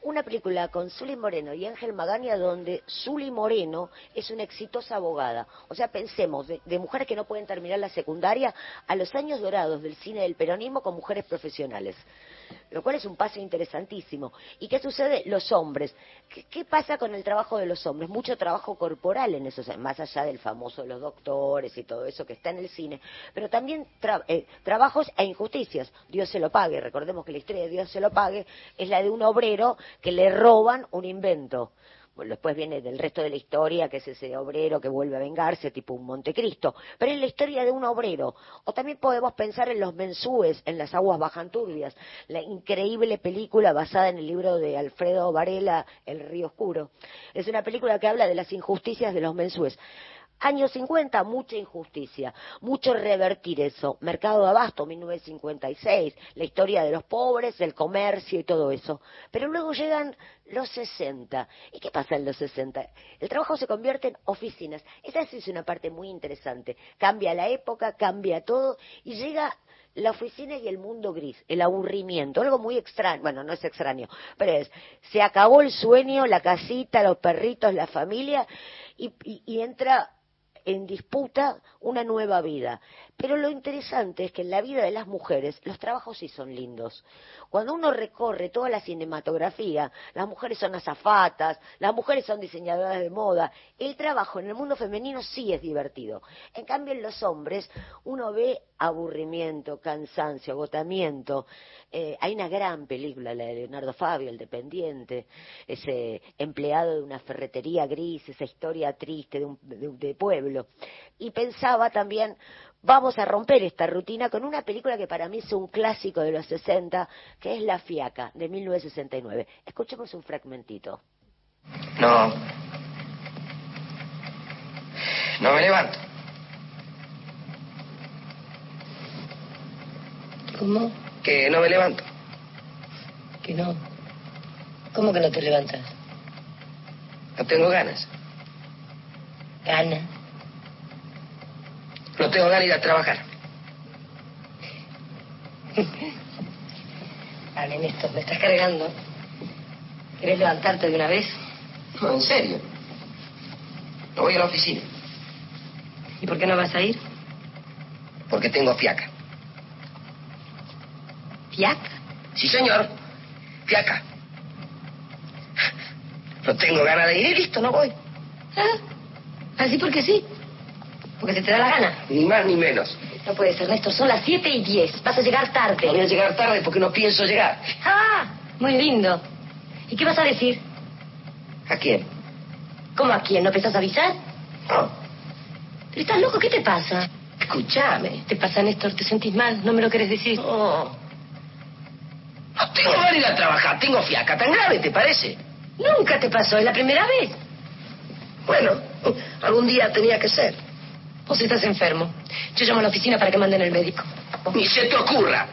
S4: Una película con Zully Moreno y Ángel Magaña, donde Zully Moreno es una exitosa abogada. O sea, pensemos, de, de mujeres que no pueden terminar la secundaria a los años dorados del cine del peronismo con mujeres profesionales. Lo cual es un paso interesantísimo. ¿Y qué sucede? Los hombres. ¿Qué, pasa con el trabajo de los hombres? Mucho trabajo corporal en eso, más allá del famoso los doctores y todo eso que está en el cine, pero también eh, trabajos e injusticias. Dios se lo pague. Recordemos que la historia de Dios se lo pague es la de un obrero que le roban un invento. Después viene del resto de la historia, que es ese obrero que vuelve a vengarse, tipo un Montecristo. Pero es la historia de un obrero. O también podemos pensar en Los Mensúes, en Las Aguas Bajan Turbias, la increíble película basada en el libro de Alfredo Varela, El Río Oscuro. Es una película que habla de las injusticias de los Mensúes. Años 50, mucha injusticia, mucho revertir eso. Mercado de Abasto, 1956, la historia de los pobres, del comercio y todo eso. Pero luego llegan los 60. ¿Y qué pasa en los 60? El trabajo se convierte en oficinas. Esa sí es una parte muy interesante. Cambia la época, cambia todo y llega la oficina y el mundo gris, el aburrimiento, algo muy extraño, bueno, no es extraño, pero es, se acabó el sueño, la casita, los perritos, la familia, y, y- y entra en disputa una nueva vida. Pero lo interesante es que en la vida de las mujeres los trabajos sí son lindos. Cuando uno recorre toda la cinematografía, las mujeres son azafatas, las mujeres son diseñadoras de moda, el trabajo en el mundo femenino sí es divertido. En cambio en los hombres uno ve aburrimiento, cansancio, agotamiento. Eh, hay una gran película, la de Leonardo Fabio, El Dependiente, ese empleado de una ferretería gris, esa historia triste de, un, de, pueblo. Y pensaba también, vamos a romper esta rutina con una película que para mí es un clásico de los 60, que es La Fiaca, de 1969. Escuchemos un fragmentito.
S8: No. No me levanto.
S9: ¿Cómo?
S8: Que no me levanto.
S9: Que no. ¿Cómo que no te levantas?
S8: No tengo ganas.
S9: Gana.
S8: No tengo ganas de ir a trabajar.
S9: Dale, Néstor, me estás cargando. ¿Querés levantarte de una vez?
S8: No, en serio. No voy a la oficina.
S9: ¿Y por qué no vas a ir?
S8: Porque tengo fiaca.
S9: ¿Fiaca?
S8: Sí, señor. Fiaca. No tengo ganas de ir y listo, no voy.
S9: ¿Ah? ¿Así porque sí? Porque se te da la gana.
S8: Ni más ni menos.
S9: No puede ser, Néstor, son las 7 y 10. Vas a llegar tarde.
S8: No voy a llegar tarde porque no pienso llegar.
S9: Ah, muy lindo. ¿Y qué vas a decir?
S8: ¿A quién?
S9: ¿Cómo a quién? ¿No pensás avisar?
S8: No.
S9: ¿Pero estás loco? ¿Qué te pasa?
S8: Escúchame.
S9: ¿Te pasa, Néstor? ¿Te sentís mal? ¿No me lo querés decir?
S8: No. No tengo ganas de ir a trabajar. Tengo fiaca. ¿Tan grave te parece?
S9: Nunca te pasó, es la primera vez.
S8: Bueno, algún día tenía que ser.
S9: Vos estás enfermo. Yo llamo a la oficina para que manden el médico.
S8: Ni se te ocurra.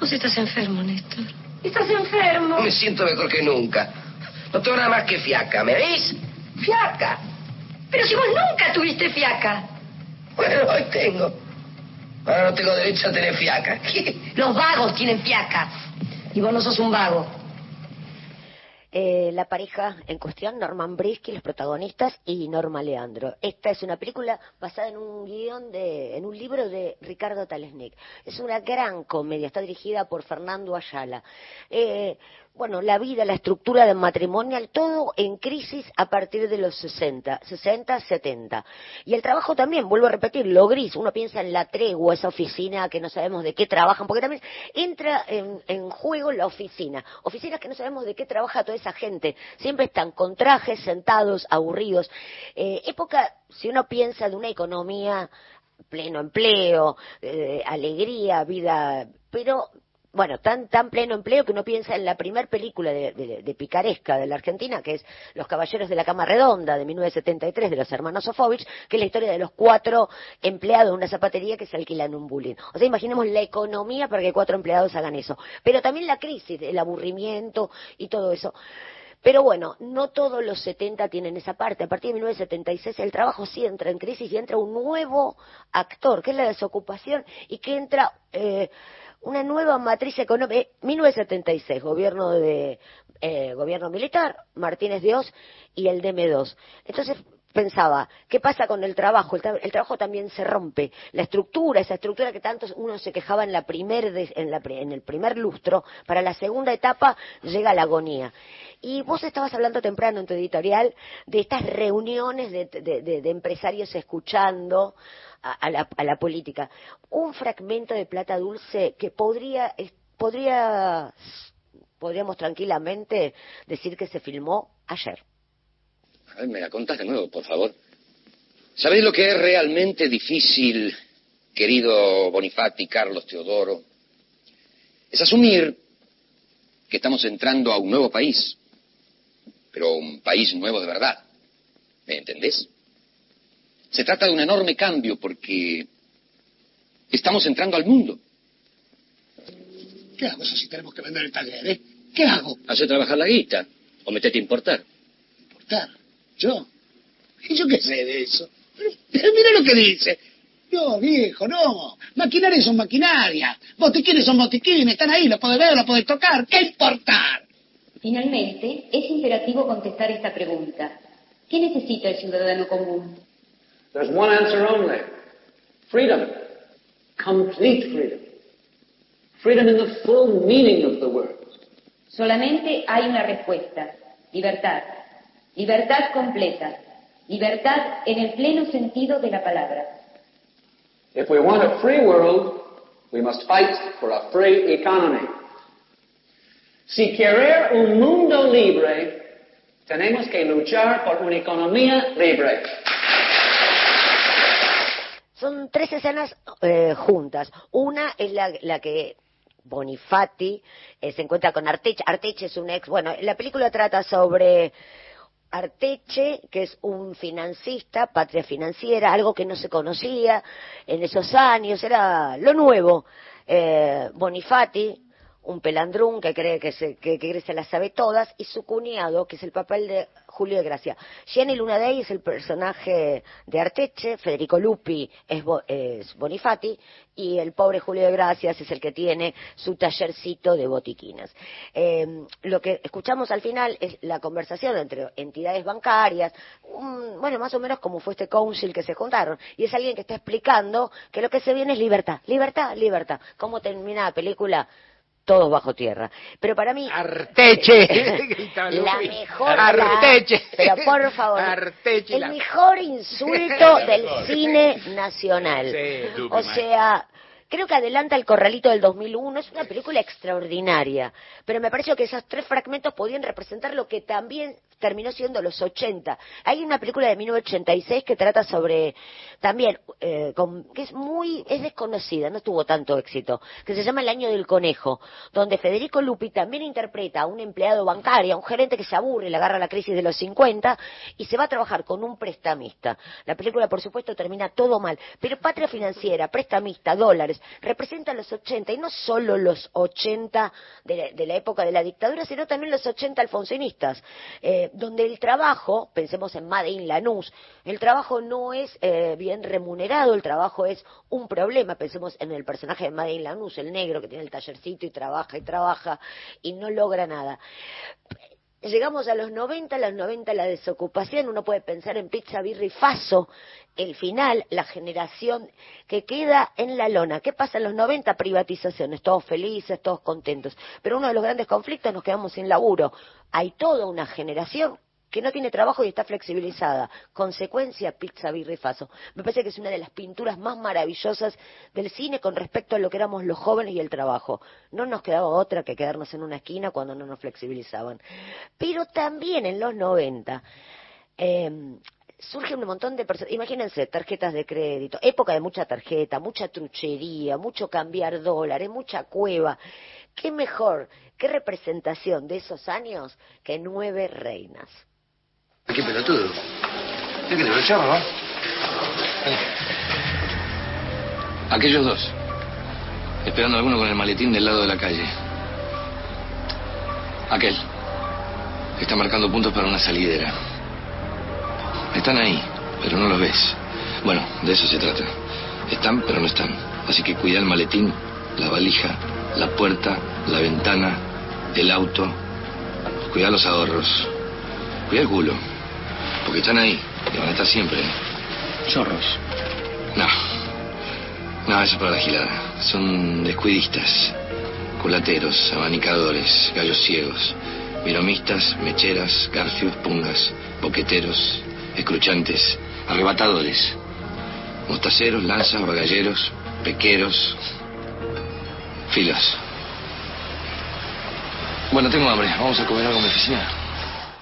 S9: Vos estás enfermo, Néstor. Estás enfermo.
S8: Me siento mejor que nunca. No tengo nada más que fiaca, ¿me veis? Fiaca.
S9: Pero si vos nunca tuviste fiaca.
S8: Bueno, hoy tengo. Ahora no tengo derecho a tener fiaca.
S9: Los vagos tienen fiaca. Y vos no sos un vago.
S4: Eh, la pareja en cuestión, Norman Brisky, los protagonistas, y Norma Leandro. Esta es una película basada en un guion de, en un libro de Ricardo Talesnik. Es una gran comedia, está dirigida por Fernando Ayala. Eh, bueno, la vida, la estructura del matrimonial, todo en crisis a partir de los 60, 60, 70. Y el trabajo también, vuelvo a repetir, lo gris, uno piensa en la tregua, esa oficina que no sabemos de qué trabajan, porque también entra en, en juego la oficina. Oficinas que no sabemos de qué trabaja toda esa gente. Siempre están con trajes, sentados, aburridos. Eh, época, si uno piensa de una economía pleno empleo, eh, alegría, vida, pero bueno, tan, tan pleno empleo que uno piensa en la primer película de, de- de picaresca de la Argentina, que es Los Caballeros de la Cama Redonda, de 1973, de los hermanos Sofovich, que es la historia de los cuatro empleados de una zapatería que se alquilan un bullying. O sea, imaginemos la economía para que cuatro empleados hagan eso. Pero también la crisis, el aburrimiento y todo eso. Pero bueno, no todos los 70 tienen esa parte. A partir de 1976 el trabajo sí entra en crisis y entra un nuevo actor, que es la desocupación, y que entra eh, una nueva matriz económica. Eh, 1976, gobierno de eh, gobierno militar, Martínez Dios y el DM2. Entonces pensaba, ¿qué pasa con el trabajo? El, tra- el trabajo también se rompe. La estructura, esa estructura que tanto uno se quejaba en, la primer de- en, la en el primer lustro, para la segunda etapa llega la agonía. Y vos estabas hablando temprano en tu editorial de estas reuniones de, de- de- empresarios escuchando a, la, política. Un fragmento de Plata Dulce que podría, podría, podríamos tranquilamente decir que se filmó ayer.
S8: A ver, me la contás de nuevo, por favor. ¿Sabéis lo que es realmente difícil, querido Bonifati, Carlos Teodoro? Es asumir que estamos entrando a un nuevo país, pero un país nuevo de verdad. ¿Me entendés? Se trata de un enorme cambio porque estamos entrando al mundo.
S10: ¿Qué hago eso si tenemos que vender el taller, eh? ¿Qué hago?
S8: Hace trabajar la guita o metete a importar.
S10: ¿Importar? ¿Yo? ¿Y yo qué sé de eso? Pero, pero mira lo que dice. Yo, viejo, no. Maquinaria son maquinaria. Botiquines son botiquines. Están ahí, los podés ver, los podés tocar. ¿Qué importar?
S11: Finalmente, es imperativo contestar esta pregunta. ¿Qué necesita el ciudadano común?
S12: There's one answer only. Freedom. Complete freedom. Freedom in the full meaning of the word.
S11: Solamente hay una respuesta. Libertad. Libertad completa. Libertad en el pleno sentido de la palabra.
S12: If we want a free world, we must fight for a free economy. Si querer un mundo libre, tenemos que luchar por una economía libre.
S4: Son tres escenas eh, juntas. Una es la, la que Bonifati eh, se encuentra con Arteche. Arteche es un ex. Bueno, la película trata sobre Arteche, que es un financista, patria financiera, algo que no se conocía en esos años, era lo nuevo. Eh, Bonifati, un pelandrún que cree que se, que, las sabe todas, y su cuñado, que es el papel de Julio de Gracia. Jenny Lunadei es el personaje de Arteche, Federico Lupi es, es Bonifati, y el pobre Julio de Gracias es el que tiene su tallercito de botiquinas. Eh, lo que escuchamos al final es la conversación entre entidades bancarias, un- bueno, más o menos como fue este council que se juntaron, y es alguien que está explicando que lo que se viene es libertad, libertad, libertad. ¿Cómo termina la película? Todos bajo tierra. Pero para mí...
S1: Arteche.
S4: La mejor...
S1: Arteche.
S4: Pero por favor,
S1: Arteche,
S4: el
S1: la-
S4: mejor insulto del cine nacional.
S1: Sí,
S4: o sea, creo que adelanta el corralito del 2001. Es una película extraordinaria. Pero me pareció que esos tres fragmentos podían representar lo que también terminó siendo los 80. Hay una película de 1986 que trata sobre también eh, con- que es muy es desconocida, no tuvo tanto éxito, que se llama El año del conejo, donde Federico Lupi también interpreta a un empleado bancario, a un gerente que se aburre, le agarra la crisis de los 50 y se va a trabajar con un prestamista. La película, por supuesto, termina todo mal, pero patria financiera, prestamista, dólares, representa los 80 y no solo los 80 de la, época de la dictadura, sino también los 80 alfonsinistas, eh, donde el trabajo, pensemos en Made in Lanús, el trabajo no es eh, bien remunerado, el trabajo es un problema, pensemos en el personaje de Made in Lanús, el negro que tiene el tallercito y trabaja y trabaja y no logra nada Llegamos a los 90, a los 90 la desocupación, uno puede pensar en Pizza Birri Faso, el final, la generación que queda en la lona. ¿Qué pasa en los 90? Privatizaciones, todos felices, todos contentos. Pero uno de los grandes conflictos nos quedamos sin laburo. Hay toda una generación que no tiene trabajo y está flexibilizada. Consecuencia, Pizza Birri Faso. Me parece que es una de las pinturas más maravillosas del cine con respecto a lo que éramos los jóvenes y el trabajo. No nos quedaba otra que quedarnos en una esquina cuando no nos flexibilizaban. Pero también en los 90 eh, surgen un montón de personas. Imagínense, tarjetas de crédito, época de mucha tarjeta, mucha truchería, mucho cambiar dólares, mucha cueva. ¿Qué mejor, qué representación de esos años que nueve reinas?
S13: Qué pelotudo. ¿Qué querés, el no?
S14: Aquellos dos. Esperando a alguno con el maletín del lado de la calle. Aquel. que Está marcando puntos para una salidera. Están ahí, pero no los ves. Bueno, de eso se trata. Están, pero no están. Así que cuida el maletín, la valija, la puerta, la ventana, el auto. Cuida los ahorros. Cuida el culo. Porque están ahí y van a estar siempre. Chorros. No. No, eso es para la gilada. Son descuidistas. Culateros, abanicadores, gallos ciegos. Viromistas, mecheras, garfios, pungas, boqueteros, escruchantes, arrebatadores. Mostaceros, lanzas, bagalleros, pequeros, filas. Bueno, tengo hambre. Vamos a comer algo en mi oficina.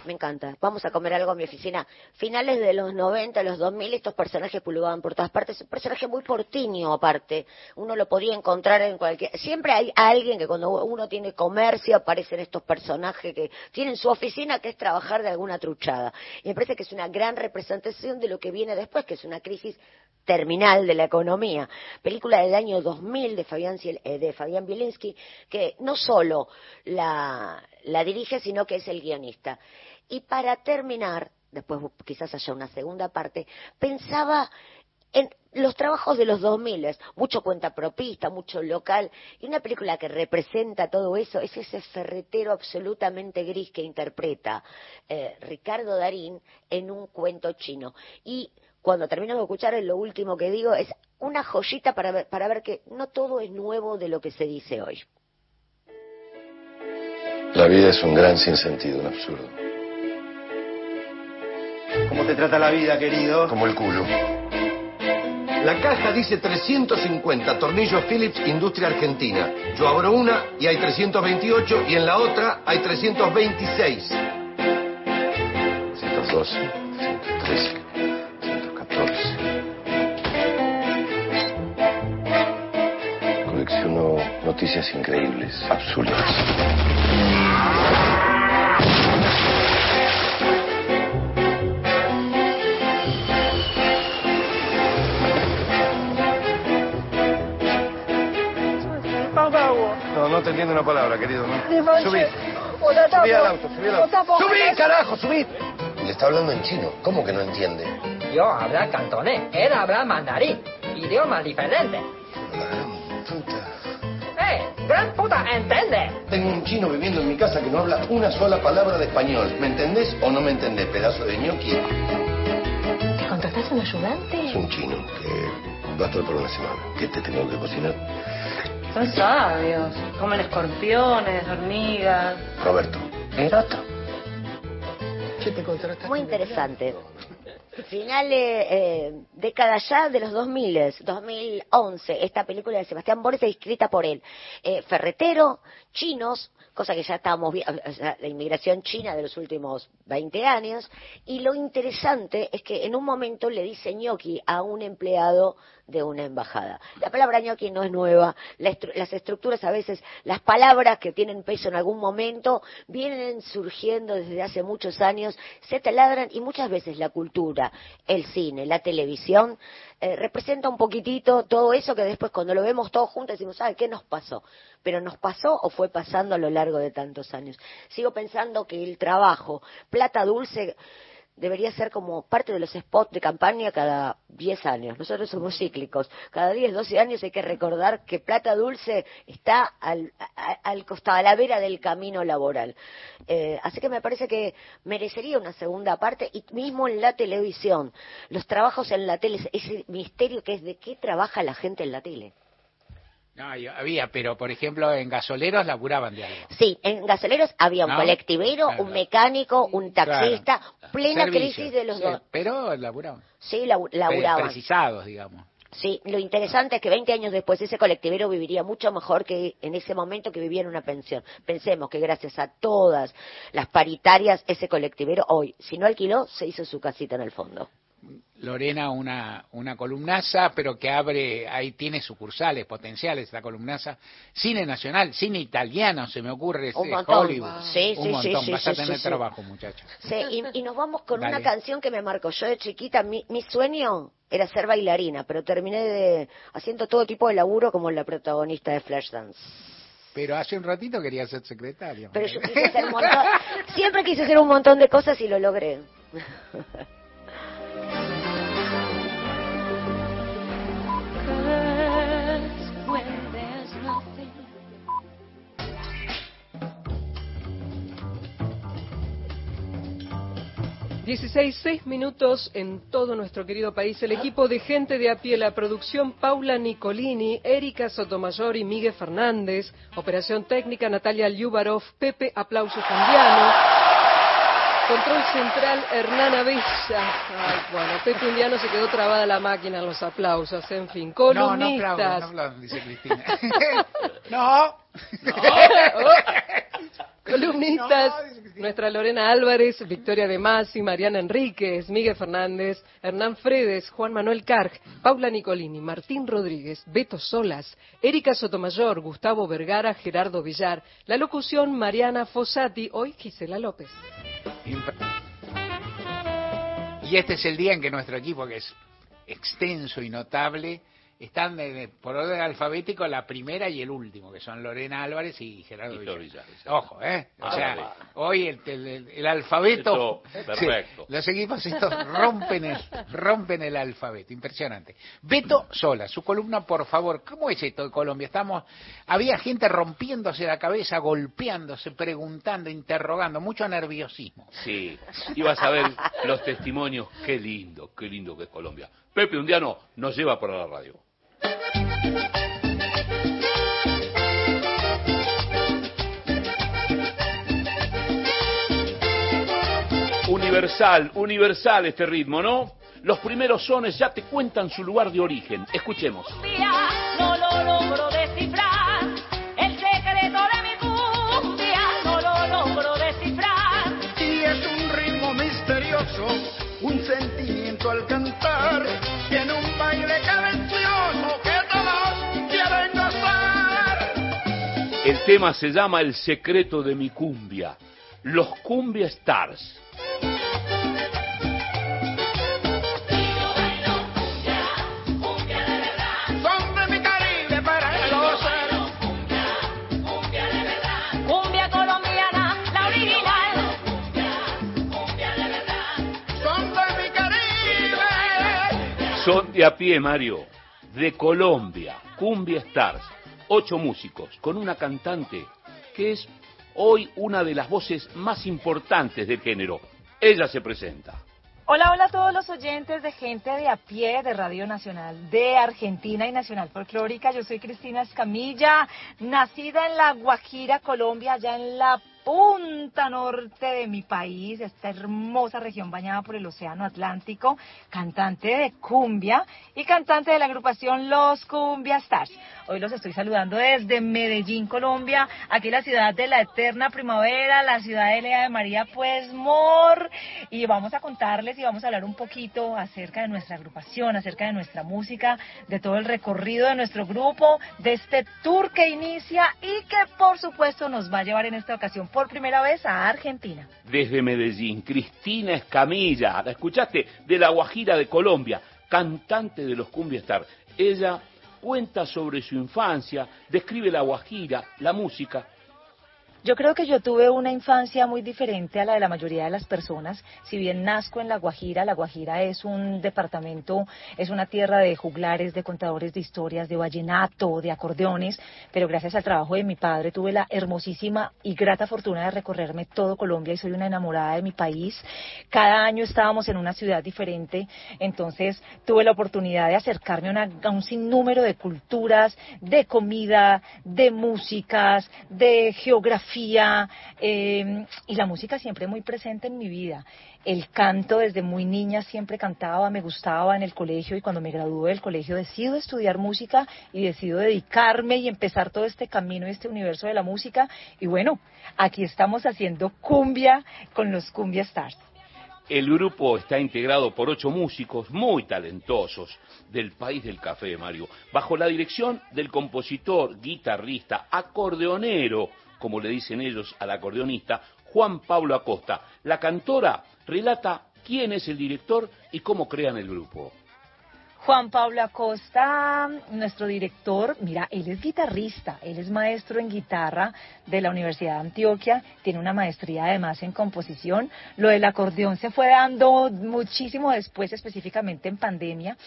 S4: Me encanta. Vamos a comer algo en mi oficina. Finales de los 90, los 2000, estos personajes pululaban por todas partes. Un personaje muy portiño, aparte. Uno lo podía encontrar en cualquier... Siempre hay alguien que cuando uno tiene comercio aparecen estos personajes que tienen su oficina, que es trabajar de alguna truchada. Y me parece que es una gran representación de lo que viene después, que es una crisis terminal de la economía. Película del año 2000 de Fabián, eh, de Fabián Bielinski, que no solo la dirige, sino que es el guionista. Y para terminar, después quizás haya una segunda parte, pensaba en los trabajos de los 2000, mucho cuenta propista, mucho local, y una película que representa todo eso es ese ferretero absolutamente gris que interpreta eh, Ricardo Darín en un cuento chino. Y cuando termino de escuchar lo último que digo es una joyita para ver, para ver que no todo es nuevo de lo que se dice hoy.
S13: La vida es un gran sinsentido, un absurdo.
S15: ¿Cómo te trata la vida, querido?
S13: Como el culo.
S15: La caja dice 350 tornillos Phillips Industria Argentina. Yo abro una y hay 328 y en la otra hay 326.
S13: 112, 113, 114. Colecciono noticias increíbles, absurdas. No, te entiendo una palabra, querido. ¿no? Subí. Subí al auto, subí al auto. ¡Subí, carajo, subí! Le está hablando en chino. ¿Cómo que no entiende?
S16: Yo hablar cantonés, él habla mandarín, idioma diferente. ¡Eh! ¡Gran puta! ¿Entiende?
S15: Tengo un chino viviendo en mi casa que no habla una sola palabra de español. ¿Me entendés o no me entendés, pedazo de ñoqui?
S9: ¿Te contrataste un ayudante?
S13: Es un chino que va a estar por una semana. ¿Qué te tengo que cocinar?
S17: Son sabios. Comen escorpiones, hormigas.
S13: Roberto.
S17: Eroto.
S4: Muy interesante. Finales, eh, década ya de los 2000, 2011, esta película de Sebastián Borges escrita por él. Eh, ferretero, chinos, cosa que ya estábamos viendo, la inmigración china de los últimos 20 años, y lo interesante es que en un momento le dice ñoqui a un empleado de una embajada. La palabra ñoqui no es nueva, la las estructuras a veces, las palabras que tienen peso en algún momento vienen surgiendo desde hace muchos años, se taladran y muchas veces la cultura, el cine, la televisión, eh, representa un poquitito todo eso que después cuando lo vemos todos juntos decimos, ¿sabe qué nos pasó? Pero nos pasó o fue pasando a lo largo de tantos años. Sigo pensando que el trabajo, plata dulce, debería ser como parte de los spots de campaña cada 10 años. Nosotros somos cíclicos. Cada 10, 12 años hay que recordar que Plata Dulce está al, costado, a la vera del camino laboral. Eh, así que me parece que merecería una segunda parte y mismo en la televisión. Los trabajos en la tele, ese misterio que es de qué trabaja la gente en la tele.
S1: No, había, pero por ejemplo en gasoleros laburaban de algo.
S4: Sí, en gasoleros había un
S1: ¿No?
S4: colectivero,
S1: Claro.
S4: un mecánico, un taxista, plena
S1: Servicio.
S4: crisis de los
S1: Sí,
S4: dos.
S1: Pero laburaban.
S4: Sí, laburaban.
S1: Precisados, digamos.
S4: Sí, lo interesante es que 20 años después ese colectivero viviría mucho mejor que en ese momento que vivía en una pensión. Pensemos que gracias a todas las paritarias, ese colectivero hoy, si no alquiló, se hizo su casita en el fondo.
S1: Lorena una, una columnaza, pero que abre, ahí tiene sucursales potenciales esta columnaza. Cine nacional, cine italiano, se me ocurre,
S4: Un montón.
S1: Hollywood.
S4: Sí,
S1: un
S4: sí,
S1: montón,
S4: sí,
S1: vas a tener trabajo, muchacho.
S4: Sí, y, y nos vamos con
S1: Dale.
S4: una canción que me marcó. Yo de chiquita, mi, mi sueño era ser bailarina, pero terminé de, haciendo todo tipo de laburo como la protagonista de Flashdance.
S1: Pero hace un ratito quería ser secretario.
S4: Pero yo quise hacer un montón, siempre quise hacer un montón de cosas y lo logré.
S2: 16, 6 minutos en todo nuestro querido país. El equipo de gente de a pie, la producción Paula Nicolini, Erika Sotomayor y Miguel Fernández, operación técnica Natalia Liubarov, Pepe Aplauso Fundiano, control central Hernán Avesa. Ay, bueno, Pepe Indiano se quedó trabada la máquina en los aplausos, en fin.
S1: Columnistas. No,
S2: no
S1: aplaudan, no aplaudan, dice Cristina. no.
S2: Columnistas, nuestra Lorena Álvarez, Victoria De Masi, Mariana Enríquez, Miguel Fernández, Hernán Fredes, Juan Manuel Carg, Paula Nicolini, Martín Rodríguez, Beto Solas, Erika Sotomayor, Gustavo Vergara, Gerardo Villar, la locución Mariana Fossati, hoy Gisela López.
S1: Y este es el día en que nuestro equipo, que es extenso y notable, están de- por orden alfabético la primera y el último, que son Lorena Álvarez y Gerardo Villar. Ojo, ¿eh? O
S3: Ah,
S1: sea,
S3: vale.
S1: hoy el, el- el alfabeto...
S3: Esto, perfecto.
S1: Sí, los equipos estos rompen el, rompen el alfabeto, impresionante. Beto Sola, su columna, por favor, ¿cómo es esto de Colombia? Estamos, había gente rompiéndose la cabeza, golpeándose, preguntando, interrogando, mucho nerviosismo.
S3: Sí, ibas a ver los testimonios, qué lindo, qué lindo que es Colombia. Pepe Undiano nos lleva por la radio. Universal, universal este ritmo, ¿no? Los primeros sones ya te cuentan su lugar de origen. Escuchemos.
S18: No lo logro descifrar.
S3: El tema se llama El secreto de mi cumbia. Los Cumbia Stars.
S19: Son de mi Caribe para que lo sepan.
S18: Cumbia colombiana, la original.
S19: Son de mi Caribe.
S3: Son de a pie, Mario. De Colombia, Cumbia Stars. Ocho músicos con una cantante que es hoy una de las voces más importantes del género. Ella se presenta.
S20: Hola, hola a todos los oyentes de Gente de a pie de Radio Nacional de Argentina y Nacional Folclórica. Yo soy Cristina Escamilla, nacida en La Guajira, Colombia, allá en la punta norte de mi país, esta hermosa región bañada por el Océano Atlántico, cantante de cumbia y cantante de la agrupación Los Cumbia Stars. Hoy los estoy saludando desde Medellín, Colombia, aquí la ciudad de la eterna primavera, la ciudad de Lea de María, pues Mor, y vamos a contarles y vamos a hablar un poquito acerca de nuestra agrupación, acerca de nuestra música, de todo el recorrido de nuestro grupo, de este tour que inicia y que por supuesto nos va a llevar en esta ocasión por primera vez a Argentina.
S3: Desde Medellín, Cristina Escamilla, ¿la escuchaste? De La Guajira de Colombia, cantante de los Cumbia Stars. Ella cuenta sobre su infancia, describe La Guajira, la música.
S20: Yo creo que yo tuve una infancia muy diferente a la de la mayoría de las personas. Si bien nazco en La Guajira, La Guajira es un departamento, es una tierra de juglares, de contadores de historias, de vallenato, de acordeones, pero gracias al trabajo de mi padre tuve la hermosísima y grata fortuna de recorrerme todo Colombia y soy una enamorada de mi país. Cada año estábamos en una ciudad diferente, entonces tuve la oportunidad de acercarme a, una- a un sinnúmero de culturas, de comida, de músicas, de geografía, eh, y la música siempre muy presente en mi vida. El canto desde muy niña siempre cantaba, me gustaba en el colegio y cuando me gradué del colegio decido estudiar música y decido dedicarme y empezar todo este camino y este universo de la música. Y bueno, aquí estamos haciendo cumbia con los Cumbia Stars.
S3: El grupo está integrado por ocho músicos muy talentosos del país del café, Mario, bajo la dirección del compositor, guitarrista, acordeonero, como le dicen ellos al acordeonista, Juan Pablo Acosta. La cantora relata quién es el director y cómo crean el grupo.
S20: Juan Pablo Acosta, nuestro director, mira, él es guitarrista, él es maestro en guitarra de la Universidad de Antioquia, tiene una maestría además en composición. Lo del acordeón se fue dando muchísimo después, específicamente en pandemia.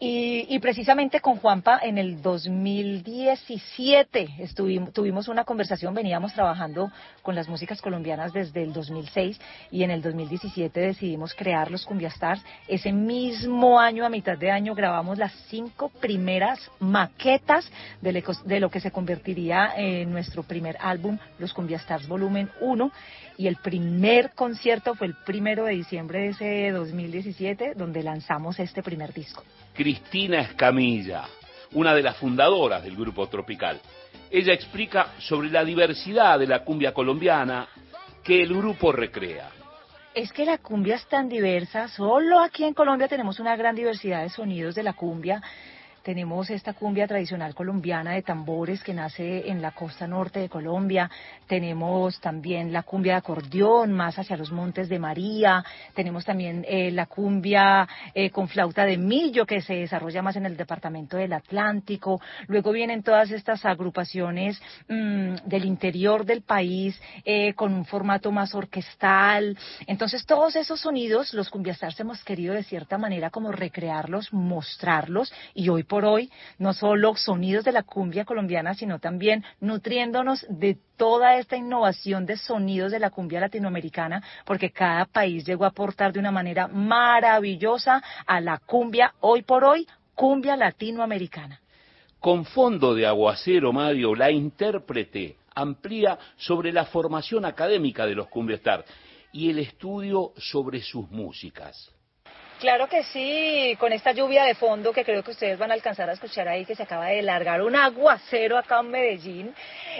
S20: Y, precisamente con Juanpa en el 2017 estuvimos, tuvimos una conversación, veníamos trabajando con las músicas colombianas desde el 2006 y en el 2017 decidimos crear los Cumbia Stars. Ese mismo año, a mitad de año, grabamos las cinco primeras maquetas de, lo que se convertiría en nuestro primer álbum, Los Cumbia Stars Volumen 1. Y el primer concierto fue el primero de diciembre de ese 2017, donde lanzamos este primer disco.
S3: Cristina Escamilla, una de las fundadoras del grupo Tropical. Ella explica sobre la diversidad de la cumbia colombiana que el grupo recrea.
S20: Es que la cumbia es tan diversa, solo aquí en Colombia tenemos una gran diversidad de sonidos de la cumbia. Tenemos esta cumbia tradicional colombiana de tambores que nace en la costa norte de Colombia. Tenemos también la cumbia de acordeón más hacia los montes de María. Tenemos también eh, la cumbia eh, con flauta de millo que se desarrolla más en el departamento del Atlántico. Luego vienen todas estas agrupaciones mm, del interior del país eh, con un formato más orquestal. Entonces todos esos sonidos, los cumbiastars hemos querido de cierta manera como recrearlos, mostrarlos y hoy hoy no solo sonidos de la cumbia colombiana, sino también nutriéndonos de toda esta innovación de sonidos de la cumbia latinoamericana, porque cada país llegó a aportar de una manera maravillosa a la cumbia hoy por hoy, cumbia latinoamericana.
S3: Con fondo de aguacero, Mario, la intérprete amplía sobre la formación académica de los Cumbia Star y el estudio sobre sus músicas.
S20: Claro que sí, con esta lluvia de fondo que creo que ustedes van a alcanzar a escuchar ahí, que se acaba de largar un aguacero acá en Medellín.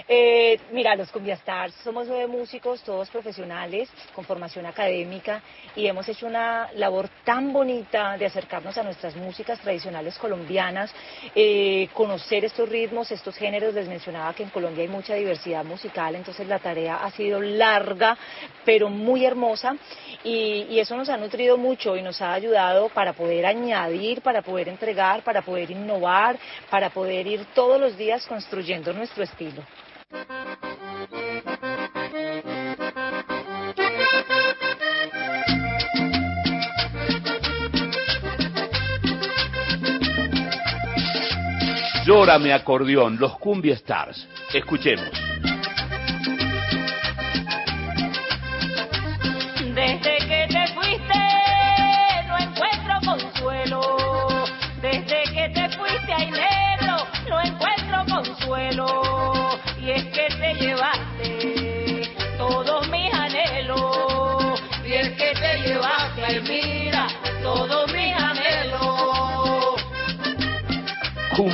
S20: Eh, mira, los Cumbia Stars somos nueve músicos, todos profesionales, con formación académica, y hemos hecho una labor tan bonita de acercarnos a nuestras músicas tradicionales colombianas, eh, conocer estos ritmos, estos géneros. Les mencionaba que en Colombia hay mucha diversidad musical, entonces la tarea ha sido larga, pero muy hermosa, y, y eso nos ha nutrido mucho y nos ha ayudado para poder añadir, para poder entregar, para poder innovar, para poder ir todos los días construyendo nuestro estilo.
S3: Llórame acordeón, los Cumbia Stars. Escuchemos.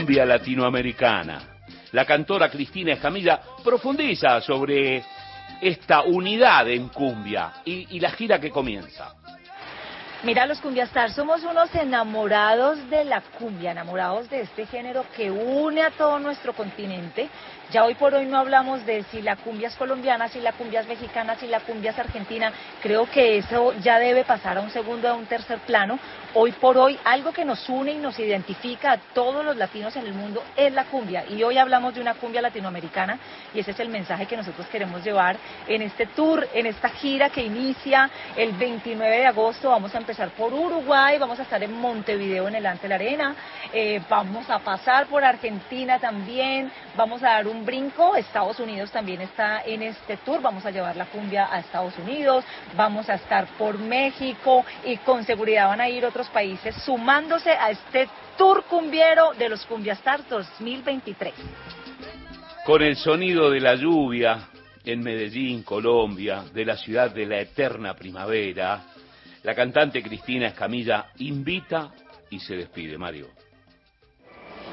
S3: Cumbia latinoamericana. La cantora Cristina Escamilla profundiza sobre esta unidad en cumbia y, y la gira que comienza.
S20: Mira, los cumbiastar somos unos enamorados de la cumbia, enamorados de este género que une a todo nuestro continente. Ya hoy por hoy no hablamos de si la cumbia es colombiana, si la cumbia es mexicana, si la cumbia es argentina. Creo que eso ya debe pasar a un segundo, a un tercer plano. Hoy por hoy, algo que nos une y nos identifica a todos los latinos en el mundo es la cumbia. Y hoy hablamos de una cumbia latinoamericana y ese es el mensaje que nosotros queremos llevar en este tour, en esta gira que inicia el 29 de agosto. Vamos a empezar por Uruguay, vamos a estar en Montevideo en el Ante la Arena, eh, vamos a pasar por Argentina también, vamos a dar un brinco. Estados Unidos también está en este tour, vamos a llevar la cumbia a Estados Unidos, vamos a estar por México y con seguridad van a ir otros países sumándose a este tour cumbiero de los Cumbiastars 2023.
S3: Con el sonido de la lluvia en Medellín, Colombia, de la ciudad de la eterna primavera, la cantante Cristina Escamilla invita y se despide, Mario.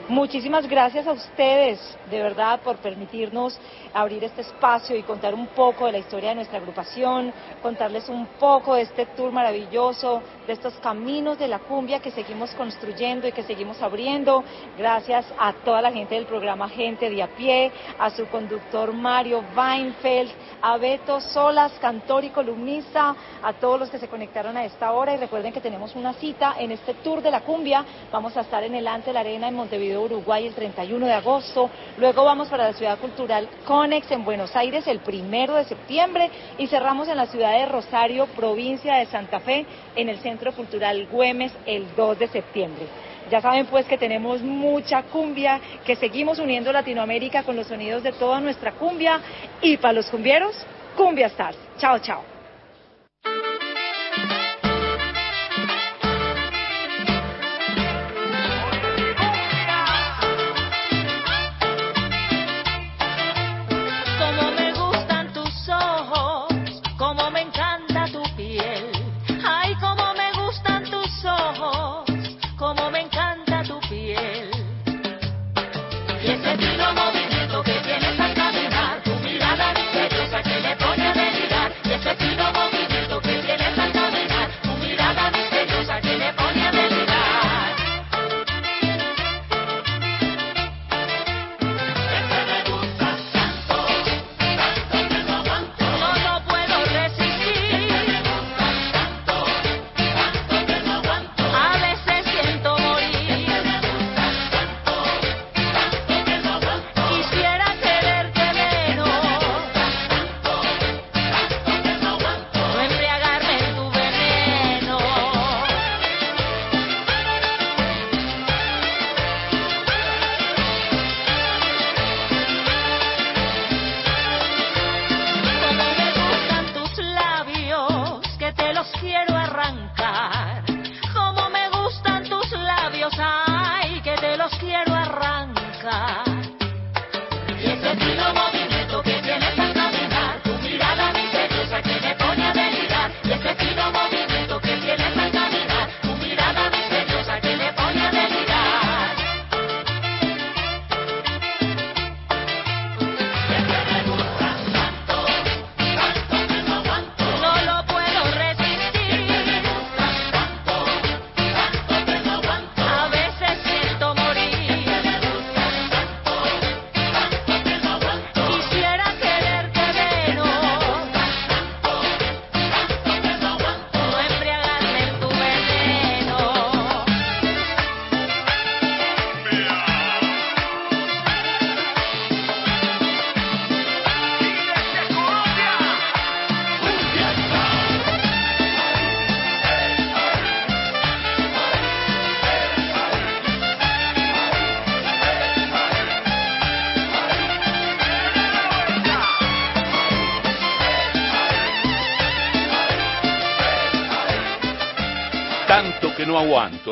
S20: Muchísimas gracias a ustedes, de verdad, por permitirnos abrir este espacio y contar un poco de la historia de nuestra agrupación, contarles un poco de este tour maravilloso, de estos caminos de la cumbia que seguimos construyendo y que seguimos abriendo. Gracias a toda la gente del programa Gente de a pie, a su conductor Mario Weinfeld, a Beto Solas, cantor y columnista, a todos los que se conectaron a esta hora y recuerden que tenemos una cita en este tour de la cumbia. Vamos a estar en el Ante la Arena en Montevideo, Uruguay el 31 de agosto. Luego vamos para la Ciudad Cultural Conex en Buenos Aires el primero de septiembre y cerramos en la ciudad de Rosario, provincia de Santa Fe, en el Centro Cultural Güemes el 2 de septiembre. Ya saben pues que tenemos mucha cumbia, que seguimos uniendo Latinoamérica con los sonidos de toda nuestra cumbia y para los cumbieros, Cumbia Stars. Chao, chao.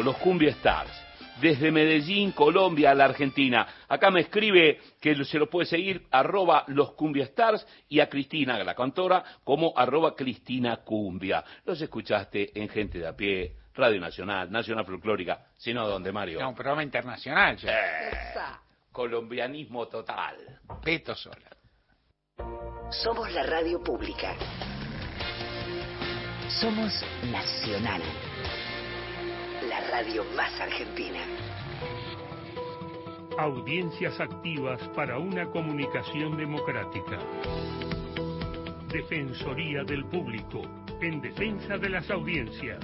S18: Los
S3: Cumbia Stars. Desde Medellín, Colombia, a la Argentina. Acá me escribe que se lo puede seguir arroba los Cumbia Stars y a Cristina, la cantora, como arroba Cristina Cumbia. Los escuchaste en Gente de a Pie, Radio Nacional, Nacional Folclórica. Si no, ¿dónde, Mario?
S1: No, un programa internacional ya.
S3: Colombianismo total.
S1: Beto Sola.
S5: Somos la radio pública. Somos nacional. Radio más argentina.
S21: Audiencias activas para una comunicación democrática. Defensoría del Público, en defensa de las audiencias.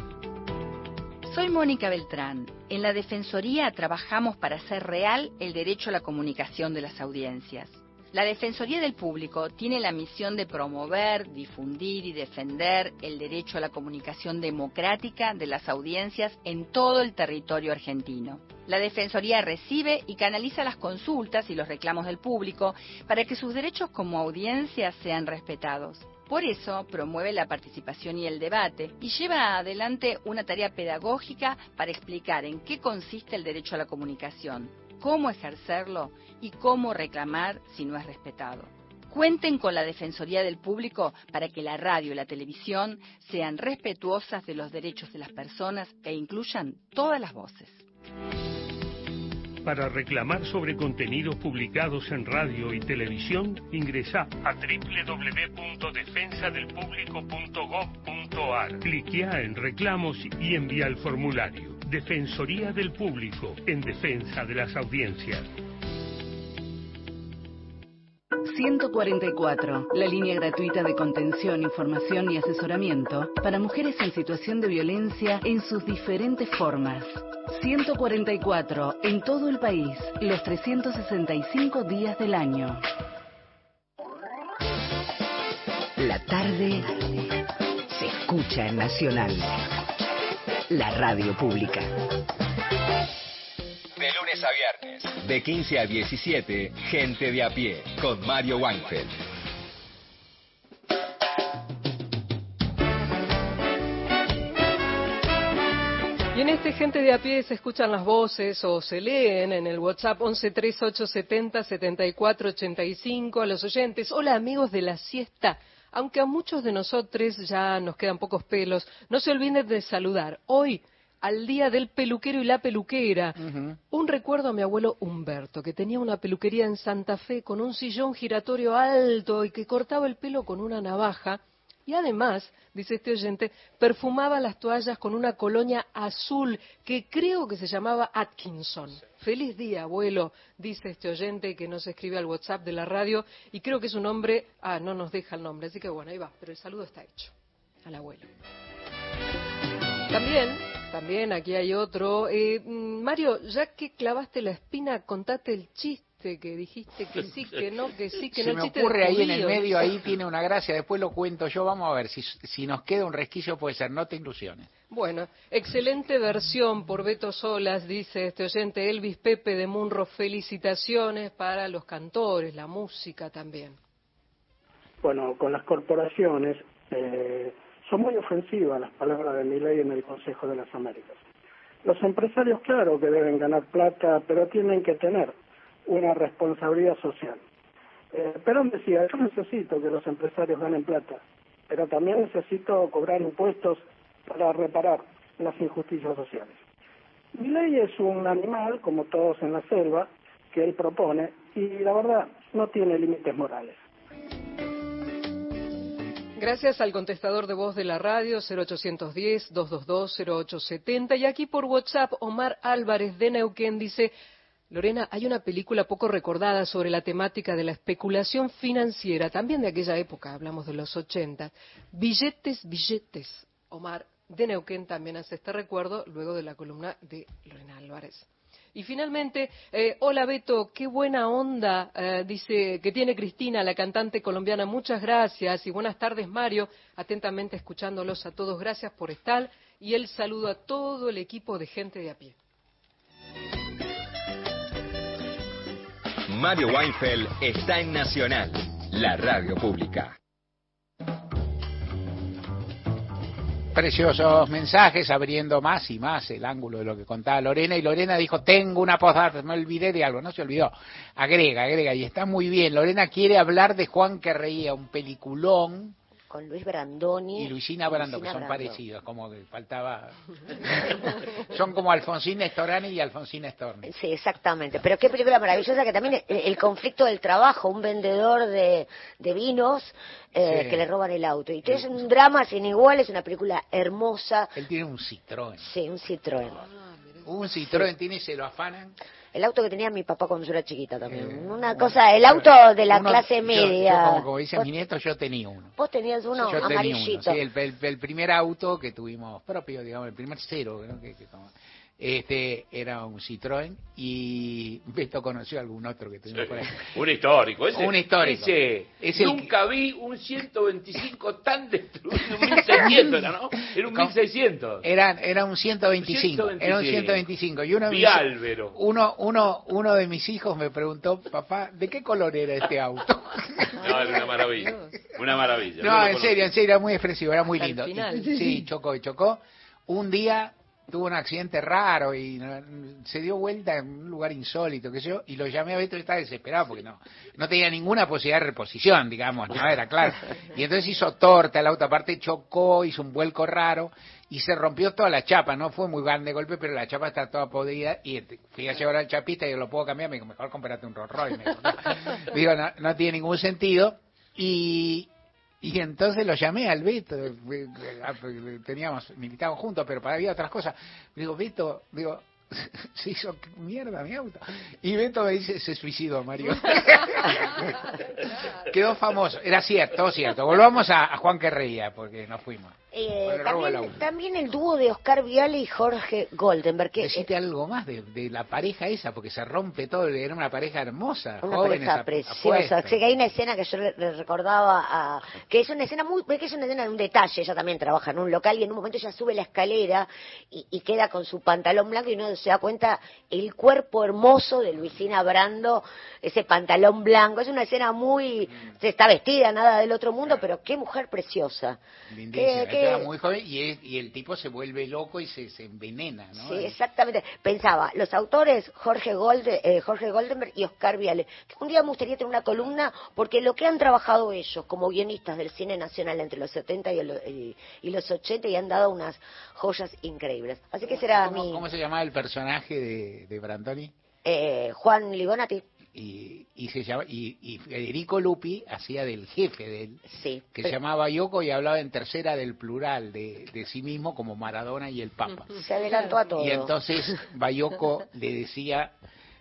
S22: Soy Mónica Beltrán. En la Defensoría trabajamos para hacer real el derecho a la comunicación de las audiencias. La Defensoría del Público tiene la misión de promover, difundir y defender el derecho a la comunicación democrática de las audiencias en todo el territorio argentino. La Defensoría recibe y canaliza las consultas y los reclamos del público para que sus derechos como audiencia sean respetados. Por eso promueve la participación y el debate y lleva adelante una tarea pedagógica para explicar en qué consiste el derecho a la comunicación, cómo ejercerlo y cómo reclamar si no es respetado. Cuenten con la Defensoría del Público para que la radio y la televisión sean respetuosas de los derechos de las personas e incluyan todas las voces.
S21: Para reclamar sobre contenidos publicados en radio y televisión, ingresa a www.defensadelpublico.gov.ar. Cliquea en reclamos y envía el formulario. Defensoría del Público, en defensa de las audiencias.
S23: 144, la línea gratuita de contención, información y asesoramiento para mujeres en situación de violencia en sus diferentes formas. 144, en todo el país, los 365 días del año.
S5: La tarde se escucha en Nacional. La radio pública.
S24: De lunes a viernes, de 15 a 17, Gente de a pie, con Mario Weinfeld.
S2: Y en este gente de a pie se escuchan las voces o se leen en el WhatsApp 1138707485 a los oyentes. Hola amigos de la siesta. Aunque a muchos de nosotros ya nos quedan pocos pelos, no se olviden de saludar. Hoy, al día del peluquero y la peluquera. Un recuerdo a mi abuelo Humberto, que tenía una peluquería en Santa Fe con un sillón giratorio alto y que cortaba el pelo con una navaja. Y además, dice este oyente, perfumaba las toallas con una colonia azul que creo que se llamaba Atkinson. Feliz día, abuelo, dice este oyente que nos escribe al WhatsApp de la radio y creo que es un hombre, ah, no nos deja el nombre, así que bueno, ahí va, pero el saludo está hecho al abuelo. También, también aquí hay otro. Eh, mm, Mario, ya que clavaste la espina, contate el chiste que dijiste que sí, que no, que sí, que
S1: Se
S2: no.
S1: me
S2: chiste de
S1: ocurre ahí en el medio, ahí tiene una gracia, después lo cuento yo, vamos a ver, si, si nos queda un resquicio puede ser, no te ilusiones.
S2: Bueno, excelente versión por Beto Solas, dice este oyente Elvis Pepe de Munro. Felicitaciones para los cantores, la música también.
S25: Bueno, con las corporaciones eh, son muy ofensivas las palabras de mi ley en el Consejo de las Américas. Los empresarios, claro que deben ganar plata, pero tienen que tener una responsabilidad social. Eh, Perón decía, yo necesito que los empresarios ganen plata, pero también necesito cobrar impuestos para reparar las injusticias sociales. Mi ley es un animal, como todos en la selva, que él propone, y la verdad no tiene límites morales.
S2: Gracias al contestador de voz de la radio 0810-222-0870 y aquí por WhatsApp Omar Álvarez de Neuquén dice, Lorena, hay una película poco recordada sobre la temática de la especulación financiera, también de aquella época, hablamos de los 80. Billetes, billetes. Omar de Neuquén también hace este recuerdo luego de la columna de Lorena Álvarez. Y finalmente, eh, hola Beto, qué buena onda, eh, dice que tiene Cristina, la cantante colombiana. Muchas gracias y buenas tardes Mario, atentamente escuchándolos a todos. Gracias por estar y el saludo a todo el equipo de gente de a pie.
S24: Mario Weinfeld está en Nacional, la radio pública.
S1: Preciosos mensajes, abriendo más y más el ángulo de lo que contaba Lorena. Y Lorena dijo, tengo una postdata, me olvidé de algo, no se olvidó. Agrega, agrega, y está muy bien. Lorena quiere hablar de Juan que reía, un peliculón.
S4: Con Luis Brandoni.
S1: Y Luisina Brando, que son
S4: Brando.
S1: parecidos, como que faltaba... Son como Alfonsín Nestorani y Alfonsín Storni.
S4: Sí, exactamente. Pero qué película maravillosa que también el, el conflicto del trabajo, un vendedor de, de vinos eh,
S1: Sí.
S4: que le roban el auto. Y es un drama sin igual, es una película hermosa.
S1: Él tiene un Citroën.
S4: Sí, un Citroën.
S1: Un Citroën tiene y se lo afanan.
S4: El auto que tenía mi papá cuando yo era chiquita también. una cosa, el auto de la
S1: Eh, Uno-
S4: clase media.
S1: Yo, como, como dice mi nieto, yo tenía uno.
S4: vos tenías uno
S1: yo tenía
S4: amarillito.
S1: uno, sí, el, el- el primer auto que tuvimos propio, digamos, el primer cero, ¿no? que, este era un Citroën y Beto conoció algún otro que tuvimos por ahí.
S3: Un histórico, ese.
S1: Un histórico.
S3: Ese,
S1: Es el
S3: nunca vi un 125 tan destruido, un 1600 era, ¿no? Era un 1600.
S1: Era, era un 125, era un 125. Y uno de, mis,
S3: Álvaro.
S1: uno, uno, uno de mis hijos me preguntó, papá, ¿de qué color era este auto?
S3: No, era una maravilla. Una maravilla.
S1: No, en serio, en serio, era muy expresivo, era muy lindo. Sí, chocó y chocó. Un día tuvo un accidente raro y no- se dio vuelta en un lugar insólito, qué sé yo, y lo llamé a Beto y estaba desesperado porque no, no tenía ninguna posibilidad de reposición, digamos, no era claro. Y entonces hizo torta, el auto aparte chocó, hizo un vuelco raro y se rompió toda la chapa, no fue muy grande golpe, pero la chapa está toda podrida y este, fui a llevar al chapista y yo lo puedo cambiar, me dijo, mejor comprate un Rolls Royce. Me dijo. Digo, no tiene ningún sentido. Y, y entonces lo llamé al Beto, eh, eh, teníamos, militábamos juntos, pero para había otras cosas. Digo, Beto, digo, se hizo mierda mi auto. Y Beto me dice, se suicidó, Mario. Quedó famoso, era cierto, cierto. Volvamos a, a Juan que reía, porque nos fuimos.
S4: Eh,
S1: Bueno,
S4: también, también el dúo de Oscar Viale y Jorge Goldenberg. Que,
S1: Decite algo más de, de la pareja esa, porque se rompe todo, era una pareja hermosa,
S4: Una
S1: jóvenes,
S4: pareja preciosa.
S1: apuestos.
S4: Sí, que hay una escena que yo le, le recordaba a, que es una escena muy, que es una escena de un detalle. Ella también trabaja en un local y en un momento ella sube la escalera y, y queda con su pantalón blanco y uno se da cuenta el cuerpo hermoso de Luisina Brando, ese pantalón blanco. Es una escena muy, se está vestida, nada del otro mundo, pero qué mujer preciosa.
S1: Lindísima, era muy joven y, es- y el tipo se vuelve loco y se, se envenena, ¿no?
S4: Sí, exactamente. Pensaba, los autores Jorge, Golde, eh, Jorge Goldenberg y Oscar Viale, que un día me gustaría tener una columna porque lo que han trabajado ellos como guionistas del cine nacional entre los 70 y, lo- y- y los 80 y han dado unas joyas increíbles. Así que será
S1: ¿Cómo,
S4: mi
S1: cómo se llamaba el personaje de, de Brantoni?
S4: eh, Juan Libonati.
S1: Y, y se llama, y, y Federico Lupi hacía del jefe de él,
S4: Sí.
S1: que
S4: pero-
S1: se llamaba Yoko y hablaba en tercera del plural de, de sí mismo como Maradona y el Papa.
S4: Se adelantó a todo.
S1: Y entonces Bayoko le decía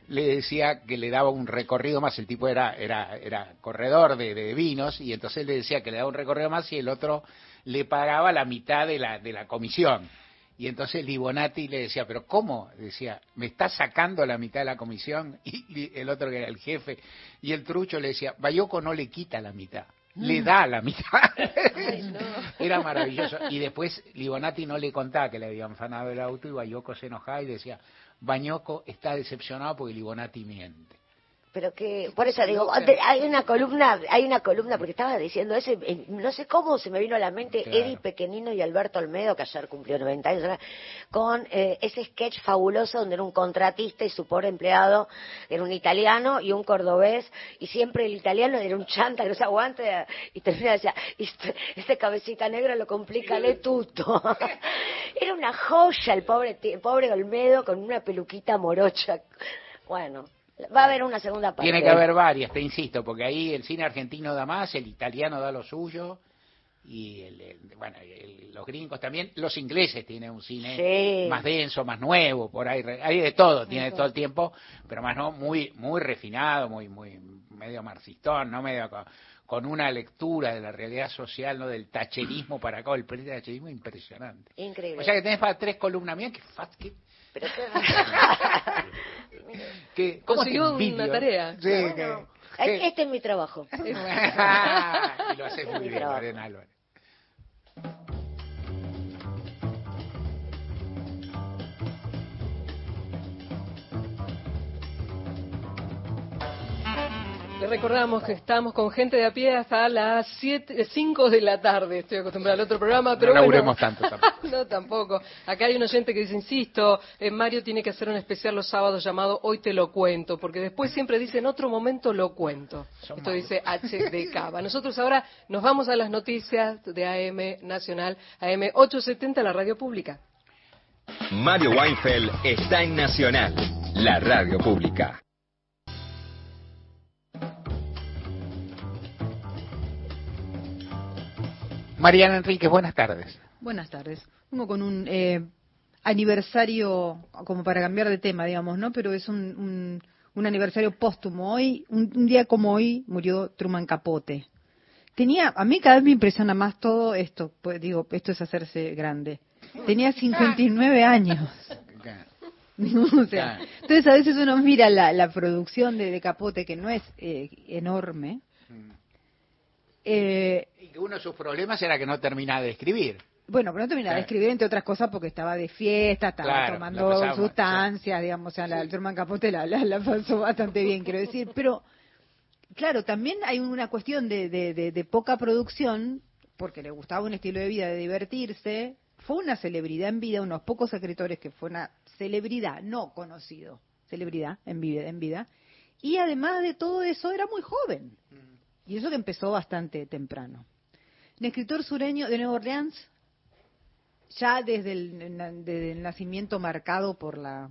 S1: le decía que le daba un recorrido más, el tipo era era era corredor de, de vinos y entonces le decía que le daba un recorrido más y el otro le pagaba la mitad de la de la comisión. Y entonces Libonati le decía, pero ¿cómo? Decía, ¿me estás sacando la mitad de la comisión? Y, el otro que era el jefe. Y el trucho le decía, Bayoko no le quita la mitad, le da la mitad. Era maravilloso. Y después Libonati no le contaba que le habían fanado el auto y Bayoko se enojaba y decía, Bañoco está decepcionado porque Libonati miente.
S4: Pero que, por eso digo, hay una columna, hay una columna, porque estaba diciendo eh, no sé cómo se me vino a la mente
S1: Claro.
S4: Eddie Pequenino y Alberto Olmedo, que ayer cumplió 90 años, con eh, ese sketch fabuloso donde era un contratista y su pobre empleado era un italiano y un cordobés, y siempre el italiano era un chanta que no se aguanta, y termina decía, este, este cabecita negra lo complica le tutto. era una joya el pobre, el pobre Olmedo con una peluquita morocha. Bueno, va a haber una segunda parte.
S1: Tiene que haber varias, te insisto, porque ahí el cine argentino da más, el italiano da lo suyo y el, el- bueno, el- los gringos también, los ingleses tienen un cine
S4: Sí.
S1: más denso, más nuevo, por ahí hay de todo, tiene todo el tiempo, pero más no muy muy refinado, muy muy medio marxistón, no medio con, con una lectura de la realidad social, no del tacherismo para acá, el tacherismo impresionante.
S4: Increíble.
S1: O sea que tenés para tres columnas mías, que fat, que,
S4: Pero qué-
S1: que ¿cómo te
S2: Consiguió una tarea.
S1: Sí,
S4: Bueno,
S1: que- que-
S4: Este es mi trabajo.
S1: y lo haces muy bien,
S4: trabajo.
S1: Lorena Álvarez.
S2: Le recordamos que estamos con gente de a pie hasta las 5 de la tarde. Estoy acostumbrada al otro programa, pero
S1: no
S2: bueno.
S1: tanto tampoco.
S2: No, tampoco. Acá hay un oyente que dice, insisto, eh, Mario tiene que hacer un especial los sábados llamado Hoy te lo cuento, porque después siempre dice, en otro momento lo cuento. Esto dice HD Cava. Nosotros ahora nos vamos a las noticias de AM Nacional, AM 870, la radio pública.
S24: Mario Weinfeld está en Nacional, la radio pública.
S1: Mariana Enrique, buenas tardes.
S26: Buenas tardes. Vengo con un eh, aniversario, como para cambiar de tema, digamos, ¿no? Pero es un, un, un aniversario póstumo. Hoy, un, un día como hoy, murió Truman Capote. Tenía, a mí cada vez me impresiona más todo esto, pues digo, esto es hacerse grande. Tenía 59 años. O sea, entonces a veces uno mira la, la producción de, de Capote, que no es eh, enorme, eh,
S1: Y que uno de sus problemas era que no terminaba de escribir.
S26: Bueno, pero no terminaba de escribir, entre otras cosas, porque estaba de fiesta, estaba
S1: Claro,
S26: tomando sustancias, digamos, o sea, la, el Truman Capote la, la, la pasó bastante bien, quiero decir. Pero, claro, también hay una cuestión de, de, de- de poca producción, porque le gustaba un estilo de vida de divertirse. Fue una celebridad en vida, unos pocos escritores que fue una celebridad, no conocido, celebridad en vida, en vida. Y además de todo eso, era muy joven. Y eso que empezó bastante temprano. Un escritor sureño de Nueva Orleans, ya desde el, desde el nacimiento marcado por la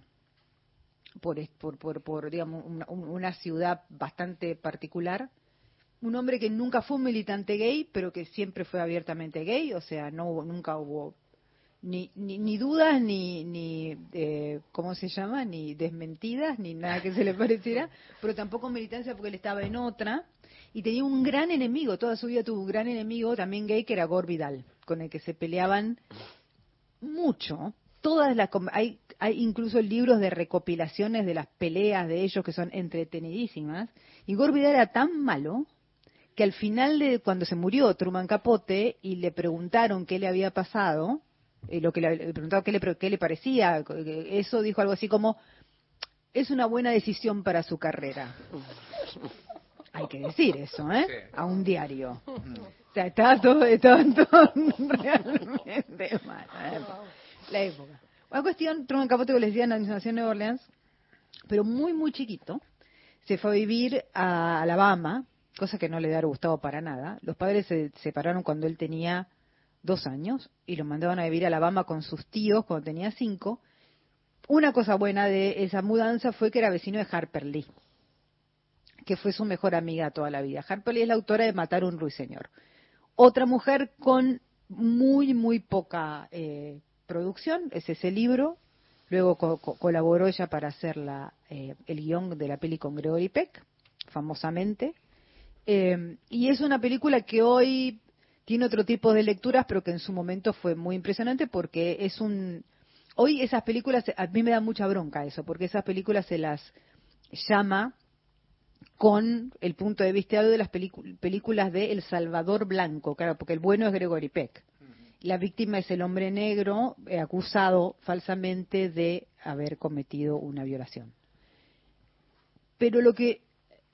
S26: por, por, por, por, digamos una, un- una ciudad bastante particular un hombre que nunca fue un militante gay pero que siempre fue abiertamente gay o sea no hubo nunca hubo ni, ni, ni dudas ni ni eh, cómo se llama ni desmentidas ni nada que se le pareciera pero tampoco militancia porque él estaba en otra y tenía un gran enemigo toda su vida tuvo un gran enemigo también gay que era Gore Vidal con el que se peleaban mucho. Todas las hay hay incluso libros de recopilaciones de las peleas de ellos que son entretenidísimas. Y Gore Vidal era tan malo que al final de cuando se murió Truman Capote y le preguntaron qué le había pasado, eh, lo que le, le preguntaron qué le, qué le parecía, eso dijo algo así como es una buena decisión para su carrera. Hay que decir eso, ¿eh? A un diario. O sea, estaba todo, estaba todo realmente mal. La época. Una cuestión, Truman Capote, que les decía, nació en Nueva Orleans, pero muy, muy chiquito. Se fue a vivir a Alabama, cosa que no le había gustado para nada. Los padres se separaron cuando él tenía dos años y lo mandaban a vivir a Alabama con sus tíos cuando tenía cinco. Una cosa buena de esa mudanza fue que era vecino de Harper Lee, que fue su mejor amiga toda la vida. Harper es la autora de Matar un ruiseñor. Otra mujer con muy, muy poca eh, producción, es ese libro. Luego co- co- colaboró ella para hacer la, eh, el guion de la peli con Gregory Peck, famosamente. Eh, y es una película que hoy tiene otro tipo de lecturas, pero que en su momento fue muy impresionante porque es un... Hoy esas películas, a mí me da mucha bronca eso, porque esas películas se las llama con el punto de vista de las películas de El Salvador Blanco, claro, porque el bueno es Gregory Peck. La víctima es el hombre negro eh, acusado falsamente de haber cometido una violación. Pero lo que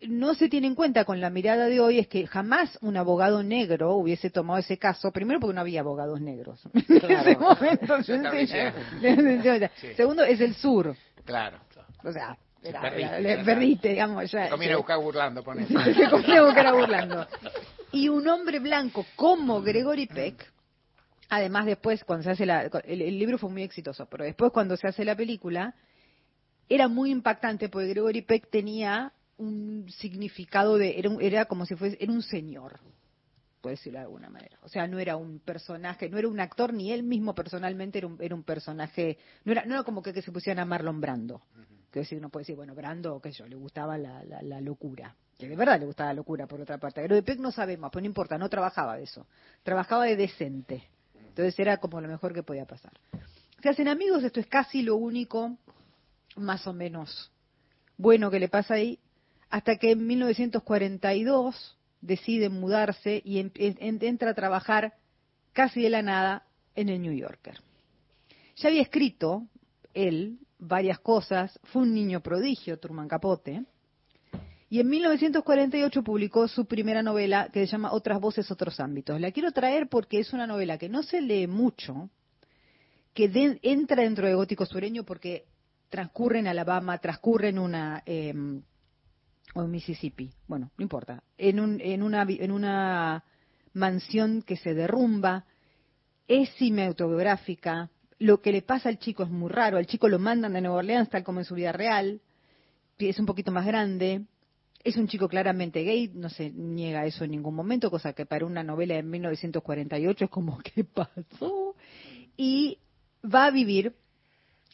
S26: no se tiene en cuenta con la mirada de hoy es que jamás un abogado negro hubiese tomado ese caso, primero porque no había abogados negros en ese momento. Segundo, es el sur.
S1: Claro.
S26: O sea, era-
S1: Perdiste,
S26: perdiste, digamos. Ya,
S1: conviene
S26: ya.
S1: buscar burlando, pone.
S26: Se conviene buscar burlando. Y un hombre blanco como Gregory Peck, además después cuando se hace la, el, el libro fue muy exitoso, pero después cuando se hace la película era muy impactante porque Gregory Peck tenía un significado de era, un- era como si fuese era un señor puede decirlo de alguna manera o sea no era un personaje no era un actor ni él mismo personalmente era un, era un personaje no era no era como que, que se pusieran a Marlon Brando que decir uno puede decir bueno Brando qué sé yo le gustaba la, la, locura. Que de verdad le gustaba la locura por otra parte. Gregory Peck no sabemos pero no importa no trabajaba de eso. Trabajaba de decente. Entonces era como lo mejor que podía pasar. Se hacen amigos esto es casi lo único más o menos bueno que le pasa ahí, hasta que en 1942 decide mudarse y en- en- entra a trabajar casi de la nada en el New Yorker. Ya había escrito él varias cosas, fue un niño prodigio, Truman Capote, y en 1948 publicó su primera novela que se llama Otras voces, otros ámbitos. La quiero traer porque es una novela que no se lee mucho, que entra dentro de gótico sureño porque transcurre en Alabama, transcurre en una eh, o en Mississippi, bueno, no importa, en, un, en una en una mansión que se derrumba, es semi-autobiográfica, Lo que le pasa al chico es muy raro. Al chico lo mandan de Nueva Orleans tal como en su vida real. Es un poquito más grande. Es un chico claramente gay, no se niega eso en ningún momento, cosa que para una novela de 1948 es como, ¿qué pasó? Y va a vivir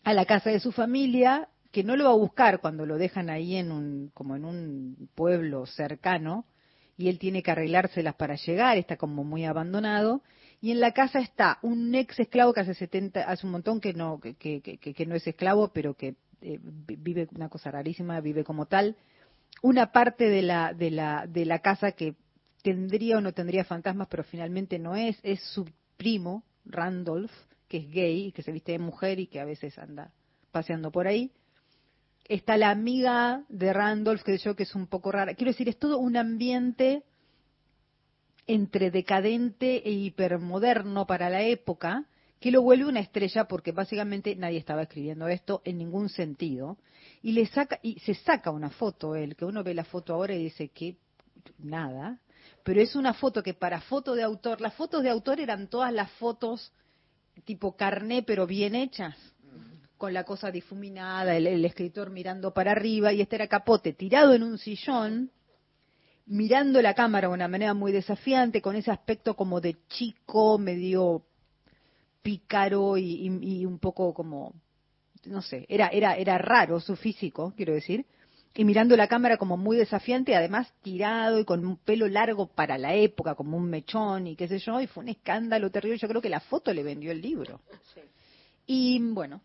S26: a la casa de su familia, que no lo va a buscar cuando lo dejan ahí en un, como en un pueblo cercano, y él tiene que arreglárselas para llegar, está como muy abandonado, y en la casa está un ex esclavo que hace 70, hace un montón que no, que, que, que, que no es esclavo, pero que eh, vive una cosa rarísima, vive como tal, una parte de la, de la, de la casa que tendría o no tendría fantasmas, pero finalmente no es, es su primo, Randolph, que es gay y que se viste de mujer y que a veces anda paseando por ahí. Está la amiga de Randolph, que yo que es un poco rara. Quiero decir, es todo un ambiente entre decadente e hipermoderno para la época, que lo vuelve una estrella porque básicamente nadie estaba escribiendo esto en ningún sentido. Y le saca, y se saca una foto él, que uno ve la foto ahora y dice que nada, pero es una foto que para foto de autor, las fotos de autor eran todas las fotos tipo carné pero bien hechas, con la cosa difuminada, el, el escritor mirando para arriba y este era capote tirado en un sillón, mirando la cámara de una manera muy desafiante, con ese aspecto como de chico, medio pícaro y, y, y un poco como, no sé, era, era, era raro su físico, quiero decir, y mirando la cámara como muy desafiante, además tirado y con un pelo largo para la época, como un mechón y qué sé yo, y fue un escándalo terrible. Yo creo que la foto le vendió el libro. Y bueno,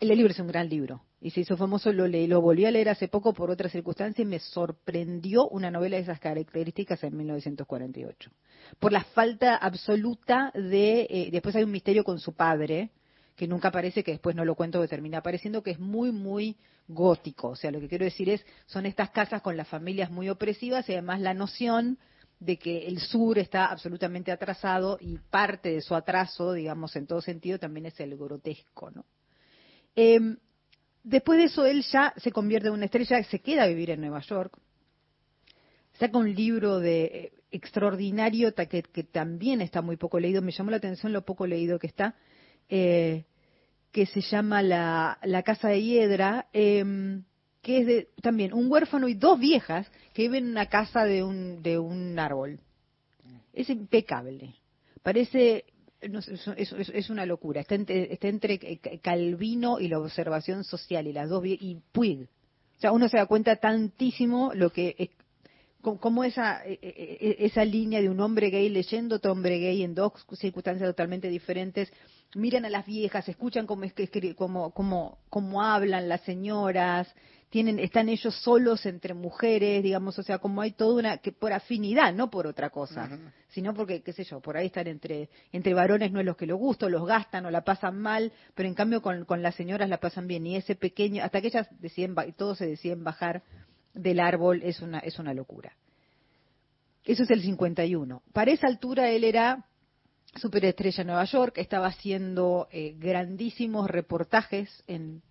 S26: el libro es un gran libro y se hizo famoso, lo leí, lo volví a leer hace poco por otra circunstancia y me sorprendió una novela de esas características en 1948. Por la falta absoluta de, eh, después hay un misterio con su padre, que nunca aparece, que después no lo cuento, que termina apareciendo, que es muy, muy gótico. O sea, lo que quiero decir es, son estas casas con las familias muy opresivas y además la noción de que el sur está absolutamente atrasado y parte de su atraso, digamos, en todo sentido, también es el grotesco, ¿no? Eh, después de eso, él ya se convierte en una estrella, se queda a vivir en Nueva York, saca un libro de eh, extraordinario que, que, también está muy poco leído, me llamó la atención lo poco leído que está, eh, que se llama La, Casa de Hiedra, eh, que es de, también un huérfano y dos viejas que viven en una casa de un, de un árbol. Es impecable. Parece, no, es, es, es, una locura. Está entre, está entre, Calvino y la observación social y las dos y Puig. O sea, uno se da cuenta tantísimo lo que es, como esa, esa línea de un hombre gay leyendo otro hombre gay en dos circunstancias totalmente diferentes, miran a las viejas, escuchan cómo, cómo, cómo, cómo hablan las señoras, tienen, están ellos solos entre mujeres, digamos, o sea, como hay toda una, que por afinidad, no por otra cosa, uh -huh. sino porque, qué sé yo, por ahí están entre, entre varones no es los que les gusta, los gastan o la pasan mal, pero en cambio con, con las señoras la pasan bien, y ese pequeño, hasta que ellas deciden, todos se deciden bajar del árbol, es una, es una locura. Eso es el 51. Para esa altura él era superestrella en Nueva York, estaba haciendo eh, grandísimos reportajes en,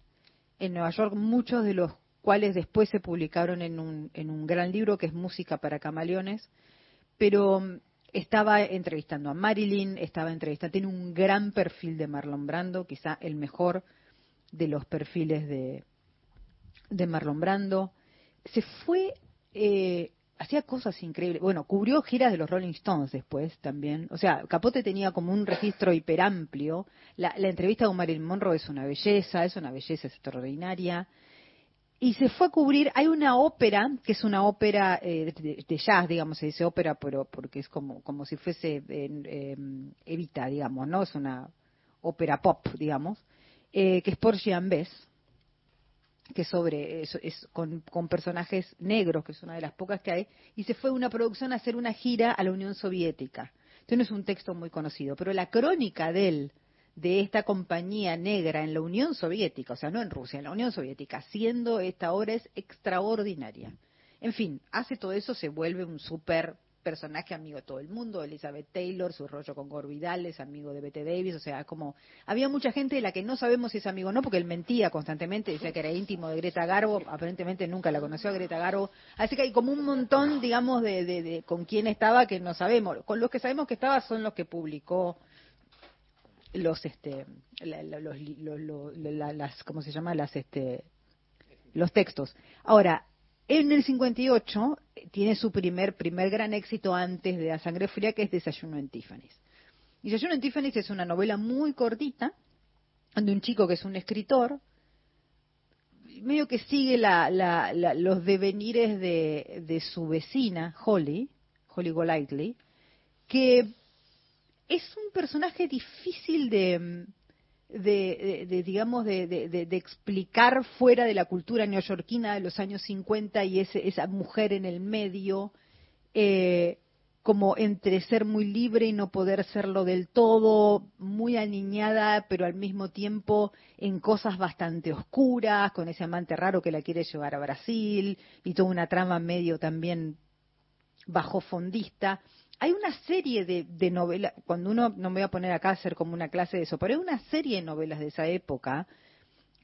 S26: en Nueva York, muchos de los cuales después se publicaron en un, en un gran libro que es Música para Camaleones, pero mm, estaba entrevistando a Marilyn, estaba entrevistando, tiene un gran perfil de Marlon Brando, quizá el mejor de los perfiles de, de Marlon Brando. Se fue eh, hacía cosas increíbles. Bueno, cubrió giras de los Rolling Stones después también. O sea, Capote tenía como un registro hiperamplio. La, la entrevista con Marilyn Monroe es una belleza, es una belleza extraordinaria. Y se fue a cubrir, hay una ópera, que es una ópera eh, de, jazz, digamos, se dice ópera, pero porque es como, como si fuese eh, Evita, digamos, ¿no? Es una ópera pop, digamos, eh, que es por Bess, que sobre es, es con, con, personajes negros, que es una de las pocas que hay, y se fue una producción a hacer una gira a la Unión Soviética. Entonces no es un texto muy conocido, pero la crónica de él, de esta compañía negra en la Unión Soviética, o sea, no en Rusia, en la Unión Soviética, haciendo esta obra es extraordinaria. En fin, hace todo eso, se vuelve un súper personaje amigo de todo el mundo, Elizabeth Taylor, su rollo con Gore Vidal, es amigo de Bette Davis, o sea, como había mucha gente de la que no sabemos si es amigo o no, porque él mentía constantemente, decía que era íntimo de Greta Garbo, aparentemente nunca la conoció a Greta Garbo, así que hay como un montón, digamos, de, de, de con quién estaba que no sabemos, con los que sabemos que estaba son los que publicó los este la- las cómo se llama las este los textos. Ahora en el 58 eh, tiene su primer primer gran éxito antes de la sangre fría que es Desayuno en Tiffany's. Desayuno en Tiffany's es una novela muy cortita de un chico que es un escritor medio que sigue la, la- la- los devenires de, de su vecina Holly Holly Golightly que es un personaje difícil de, de, digamos, de, explicar fuera de la cultura neoyorquina de los años 50 y ese, esa mujer en el medio, eh, como entre ser muy libre y no poder serlo del todo, muy aniñada, pero al mismo tiempo en cosas bastante oscuras, con ese amante raro que la quiere llevar a Brasil y toda una trama medio también bajo fondista. Hay una serie de, de novelas, cuando uno, no me voy a poner acá a hacer como una clase de eso, pero hay una serie de novelas de esa época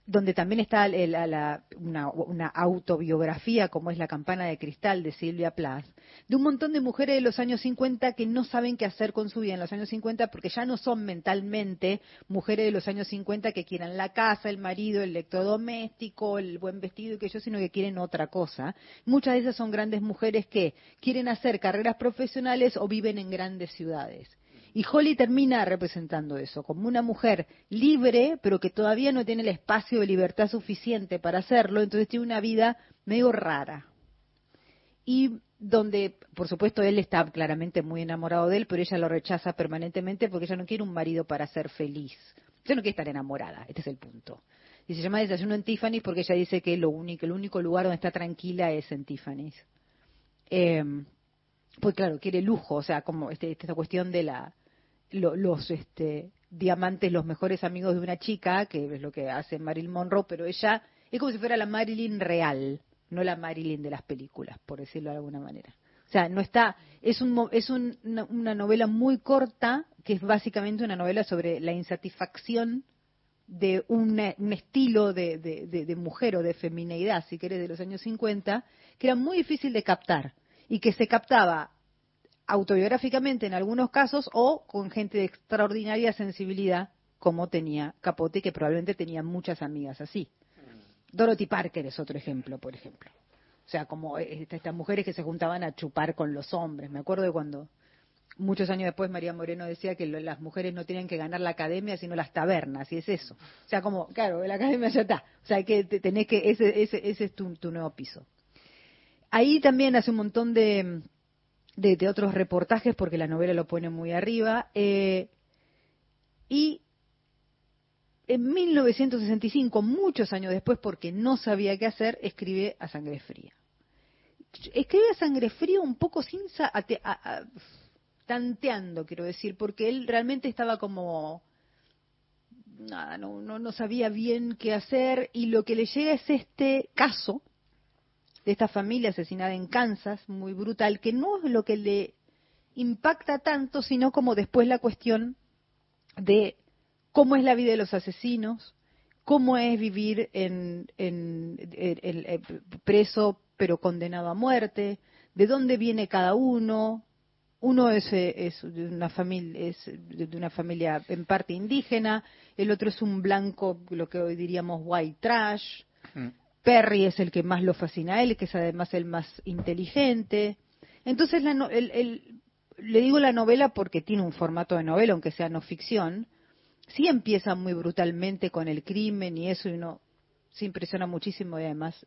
S26: donde también está el- la- la- una, una autobiografía como es La campana de cristal de Silvia Plath, de un montón de mujeres de los años 50 que no saben qué hacer con su vida en los años 50 porque ya no son mentalmente mujeres de los años 50 que quieran la casa, el marido, el electrodoméstico, el buen vestido y que yo, sino que quieren otra cosa. Muchas de esas son grandes mujeres que quieren hacer carreras profesionales o viven en grandes ciudades. Y Holly termina representando eso, como una mujer libre, pero que todavía no tiene el espacio de libertad suficiente para hacerlo, entonces tiene una vida medio rara. Y donde, por supuesto, él está claramente muy enamorado de él, pero ella lo rechaza permanentemente porque ella no quiere un marido para ser feliz. Ella no quiere estar enamorada, este es el punto. Y se llama Desayuno en Tiffany's porque ella dice que lo único, el único lugar donde está tranquila es en Tiffany's. Eh, pues claro, quiere lujo, o sea, como este, esta cuestión de la lo- los este, diamantes, los mejores amigos de una chica, que es lo que hace Marilyn Monroe, pero ella es como si fuera la Marilyn real, no la Marilyn de las películas, por decirlo de alguna manera. O sea, no está, es, un, es un- una, novela muy corta, que es básicamente una novela sobre la insatisfacción de un estilo de, de- de- de mujer o de femineidad, si querés, de los años 50, que era muy difícil de captar y que se captaba autobiográficamente en algunos casos o con gente de extraordinaria sensibilidad como tenía Capote, que probablemente tenía muchas amigas así. Dorothy Parker es otro ejemplo, por ejemplo. O sea, como eh, estas mujeres que se juntaban a chupar con los hombres. Me acuerdo de cuando muchos años después María Moreno decía que las mujeres no tienen que ganar la academia sino las tabernas y es eso o sea como claro la academia ya está o sea que te- tenés que ese ese ese es tu, tu nuevo piso ahí también hace un montón de, de, otros reportajes porque la novela lo pone muy arriba eh, y en 1965 muchos años después porque no sabía qué hacer escribe a sangre fría. Escribe a sangre fría un poco sin sa- a- tanteando, quiero decir, porque él realmente estaba como nada, no, no, no sabía bien qué hacer y lo que le llega es este caso de esta familia asesinada en Kansas, muy brutal, que no es lo que le impacta tanto, sino como después la cuestión de cómo es la vida de los asesinos, cómo es vivir en, en- eh, preso pero condenado a muerte, de dónde viene cada uno. Uno es, eh, es de una familia es de una familia en parte indígena, el otro es un blanco, lo que hoy diríamos white trash. Perry es el que más lo fascina a él, que es además el más inteligente. Entonces, la no- el- le digo la novela porque tiene un formato de novela, aunque sea no ficción. Sí empieza muy brutalmente con el crimen y eso, y uno se impresiona muchísimo y además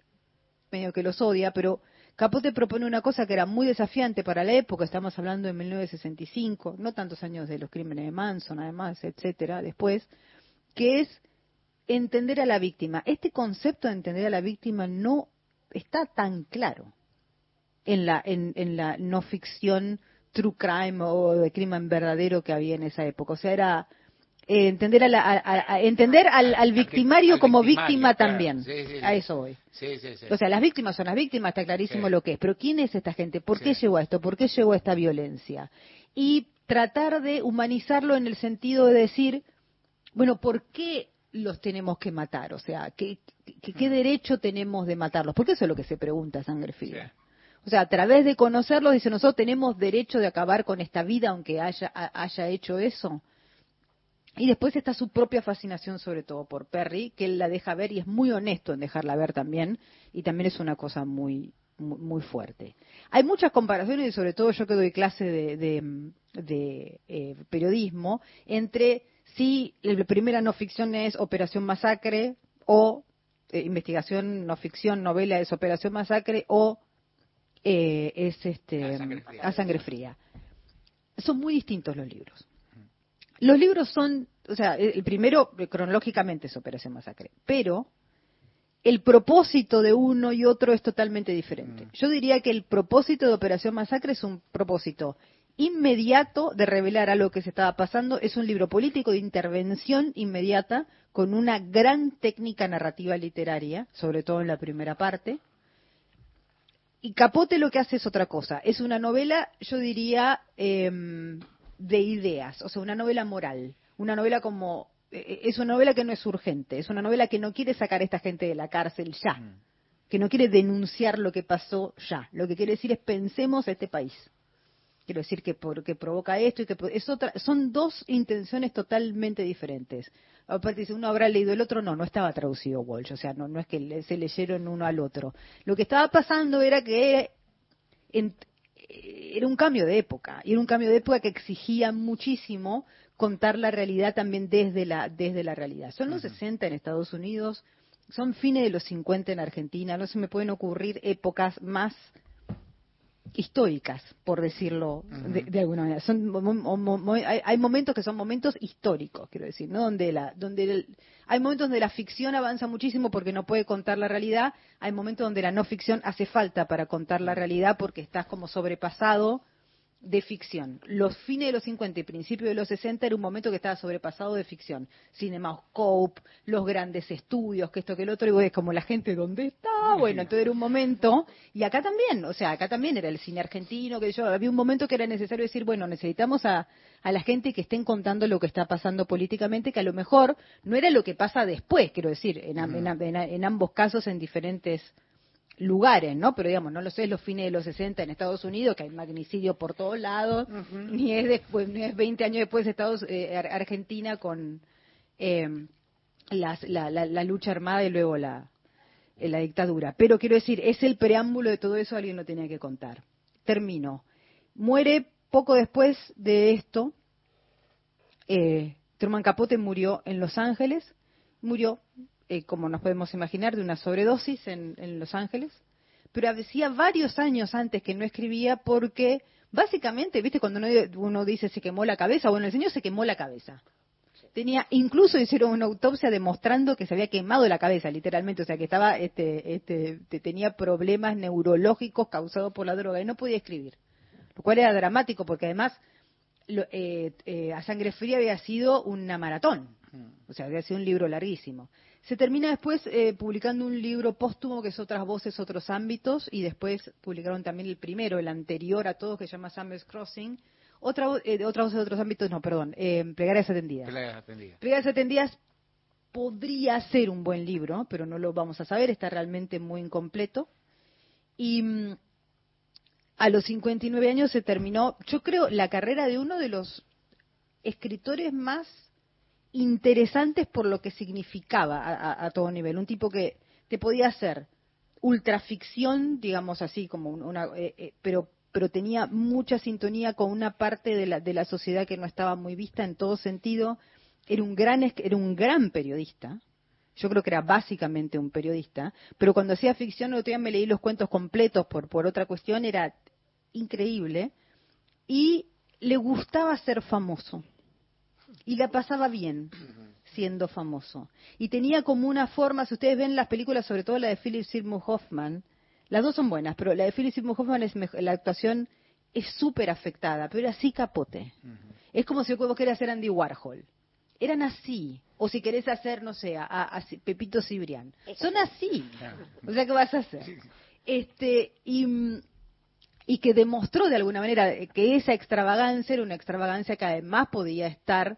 S26: medio que los odia, pero Capote propone una cosa que era muy desafiante para la época, estamos hablando de 1965, no tantos años de los crímenes de Manson, además, etcétera, después, que es entender a la víctima. Este concepto de entender a la víctima no está tan claro en la, en, en la no ficción true crime o de crimen verdadero que había en esa época. O sea, era eh, entender, a la- a- entender al, al victimario
S1: al
S26: como
S1: victimario,
S26: víctima
S1: claro.
S26: también.
S1: Sí, sí, sí.
S26: A eso voy.
S1: Sí.
S26: O sea, las víctimas son las víctimas, está clarísimo lo que es. Pero ¿quién es esta gente? ¿Por qué llegó a esto? ¿Por qué llegó a esta violencia? Y tratar de humanizarlo en el sentido de decir, bueno, ¿por qué los tenemos que matar? O sea, ¿qué, qué,
S1: Mm.
S26: qué derecho tenemos de matarlos? Porque eso es lo que se pregunta Sangre Fría. O sea, a través de conocerlos, dice, nosotros tenemos derecho de acabar con esta vida aunque haya, ha- haya hecho eso. Y después está su propia fascinación, sobre todo por Perry, que él la deja ver y es muy honesto en dejarla ver también, y también es una cosa muy, muy, muy fuerte. Hay muchas comparaciones, y sobre todo yo que doy clase de, de- de, eh, periodismo, entre si la primera no ficción es Operación Masacre o eh, investigación no ficción, novela es Operación Masacre o eh, es este A Sangre Fría. Son muy distintos los libros. Los libros son, o sea, el primero eh, cronológicamente es Operación Masacre, pero el propósito de uno y otro es totalmente diferente. Yo diría que el propósito de Operación Masacre es un propósito inmediato de revelar algo que se estaba pasando. Es un libro político de intervención inmediata con una gran técnica narrativa literaria, sobre todo en la primera parte. Y Capote lo que hace es otra cosa. Es una novela, yo diría, em, de ideas, o sea, una novela moral. Una novela como. eh, Es una novela que no es urgente, es una novela que no quiere sacar a esta gente de la cárcel ya, que no quiere denunciar lo que pasó ya. Lo que quiere decir es pensemos a este país. Quiero decir que, por, que provoca esto y que es otra, son dos intenciones totalmente diferentes. Aparte dice, uno habrá leído el otro, no, no estaba traducido Walsh, o sea, no, no es que le- se leyeron uno al otro. Lo que estaba pasando era que en- era un cambio de época, y era un cambio de época que exigía muchísimo contar la realidad también desde la, desde la realidad. Son los 60 en Estados Unidos, son fines de los 50 en Argentina, no se me pueden ocurrir épocas más históricas, por decirlo de, de alguna manera. Son mo- mo- mo- mo- hay, hay momentos que son momentos históricos, quiero decir, ¿no? Donde la, donde el- hay momentos donde la ficción avanza muchísimo porque no puede contar la realidad, hay momentos donde la no ficción hace falta para contar la realidad porque estás como sobrepasado de ficción. Los fines de los 50 y principios de los 60 era un momento que estaba sobrepasado de ficción. Cinemascope, los grandes estudios, que esto que el otro, y vos ves como la gente, ¿dónde está? Bueno, entonces era un momento, y acá también, o sea, acá también era el cine argentino, que yo, había un momento que era necesario decir, bueno, necesitamos a, a la gente que estén contando lo que está pasando políticamente, que a lo mejor no era lo que pasa después, quiero decir, en, en en en ambos casos en diferentes lugares, ¿no? Pero digamos, no lo sé, es los fines de los 60 en Estados Unidos, que hay magnicidio por todos lados, ni es después, ni es 20 años después de Estados eh, Ar- Argentina con eh, las- la, la- la lucha armada y luego la, eh, la dictadura. Pero quiero decir, es el preámbulo de todo eso, alguien lo tenía que contar. Termino. Muere poco después de esto, eh, Truman Capote murió en Los Ángeles, murió, eh, como nos podemos imaginar, de una sobredosis en, en Los Ángeles, pero hacía varios años antes que no escribía porque básicamente, viste, cuando uno, uno dice se quemó la cabeza, bueno, el señor se quemó la cabeza. Tenía, incluso hicieron una autopsia demostrando que se había quemado la cabeza, literalmente, o sea que estaba, este, este, te- tenía problemas neurológicos causados por la droga y no podía escribir, lo cual era dramático porque además lo- eh, eh, a sangre fría había sido una maratón, o sea, había sido un libro larguísimo. Se termina después eh, publicando un libro póstumo que es Otras Voces, Otros Ámbitos, y después publicaron también el primero, el anterior a todos, que se llama Summer's Crossing. Otra, eh, Otras Voces, Otros Ámbitos, no, perdón, eh, Plegarias Atendidas. Plegarias Atendidas podría ser un buen libro, pero no lo vamos a saber, está realmente muy incompleto. Y mm, a los 59 años se terminó, yo creo, la carrera de uno de los escritores más interesantes por lo que significaba a, todo nivel. Un tipo que te podía hacer ultraficción, digamos así, como un- una, eh, eh, pero pero tenía mucha sintonía con una parte de la, de la sociedad que no estaba muy vista en todo sentido. Era un gran era un gran periodista. Yo creo que era básicamente un periodista, pero cuando hacía ficción, el otro día me leí los cuentos completos por, por otra cuestión, era increíble. Y le gustaba ser famoso. Y la pasaba bien siendo famoso. Y tenía como una forma, si ustedes ven las películas, sobre todo la de Philip Seymour Hoffman, las dos son buenas, pero la de Philip Seymour Hoffman es mej- la actuación es súper afectada, pero era así capote. Es como si vos querés hacer Andy Warhol. Eran así. O si querés hacer, no sé, a, a Pepito Cibrián. Son así. O sea, ¿qué vas a hacer? Este, y, y que demostró de alguna manera que esa extravagancia era una extravagancia que además podía estar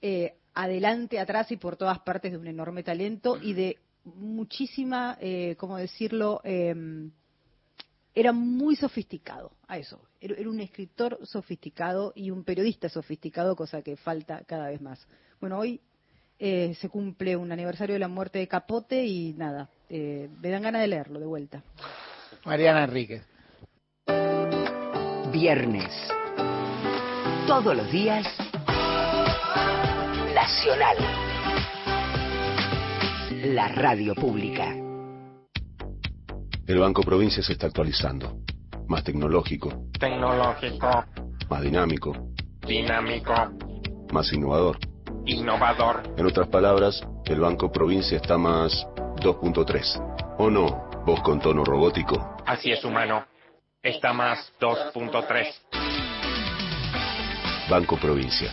S26: eh, adelante, atrás y por todas partes de un enorme talento y de muchísima, eh, ¿cómo decirlo?, Em, era muy sofisticado, a eso. Era, era un escritor sofisticado y un periodista sofisticado, cosa que falta cada vez más. Bueno, hoy eh, se cumple un aniversario de la muerte de Capote y nada, eh, me dan ganas de leerlo de vuelta.
S1: Mariana Enríquez.
S5: Viernes. Todos los días. Nacional. La radio pública.
S27: El Banco Provincia se está actualizando. Más tecnológico,
S28: Tecnológico,
S27: más dinámico,
S28: dinámico,
S27: más innovador.
S28: innovador.
S27: En otras palabras, el Banco Provincia está más 2.3. ¿O no? Vos con tono robótico.
S28: Así es, humano. Está más 2.3.
S27: Banco Provincia.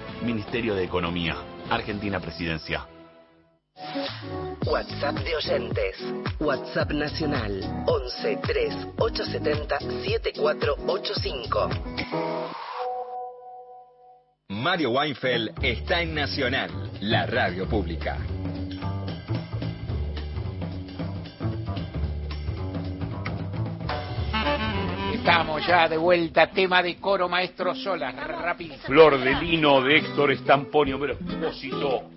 S29: Ministerio de Economía. Argentina Presidencia.
S5: WhatsApp de oyentes. WhatsApp nacional 11 3 870 7485.
S24: Mario Weinfeld está en Nacional, la radio pública.
S1: Estamos ya de vuelta, tema de coro maestro Sola, rápido.
S3: Flor de lino de Héctor Estamponio, pero expósito.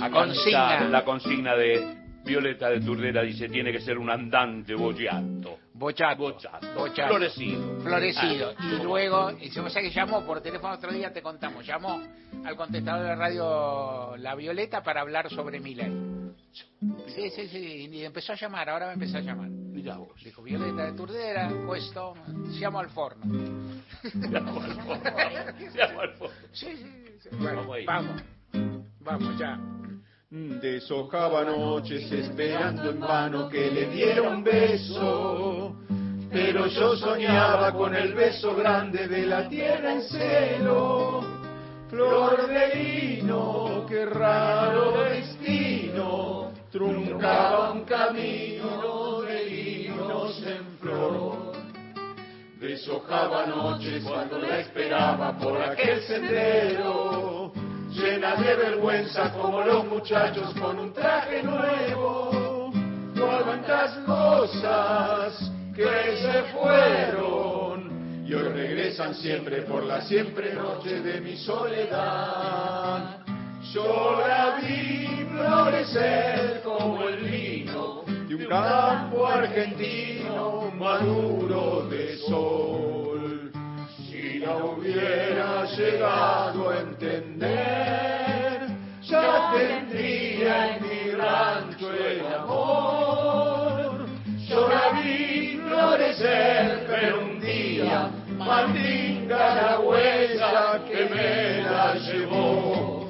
S3: A
S1: Consigna.
S3: La consigna de Violeta de Turdera dice tiene que ser un andante boyato.
S1: Bochato.
S3: Bochato.
S1: Bochato.
S3: Florecido.
S1: Florecido.
S3: Ah,
S1: y luego, y se- o sea que llamó por teléfono otro día, te contamos, llamó al contestador de radio La Violeta para hablar sobre Miley. Sí, sí, sí, y empezó a llamar, ahora me empezó a llamar.
S3: Mirá vos.
S1: Dijo, Violeta de Turdera, puesto, llamo al forno.
S3: Llamo al forno. Llamo al forno.
S1: Sí, sí, sí. Bueno,
S3: Vamos ahí.
S1: vamos, vamos ya.
S19: Deshojaba noches esperando en vano que le diera un beso, pero yo soñaba con el beso grande de la tierra en celo. Flor de lino, qué raro destino, truncaba un camino de linos en flor. Deshojaba noches cuando la esperaba por aquel sendero, llena de vergüenza como los muchachos con un traje nuevo. Cuántas cosas que se fueron y hoy regresan siempre por la siempre noche de mi soledad. Yo la vi florecer como el vino de un campo argentino maduro de sol. Si la hubiera llegado a entender, ya tendría en mi rancho el amor. Yo la vi florecer, pero un día mandinga la huella que me la llevó.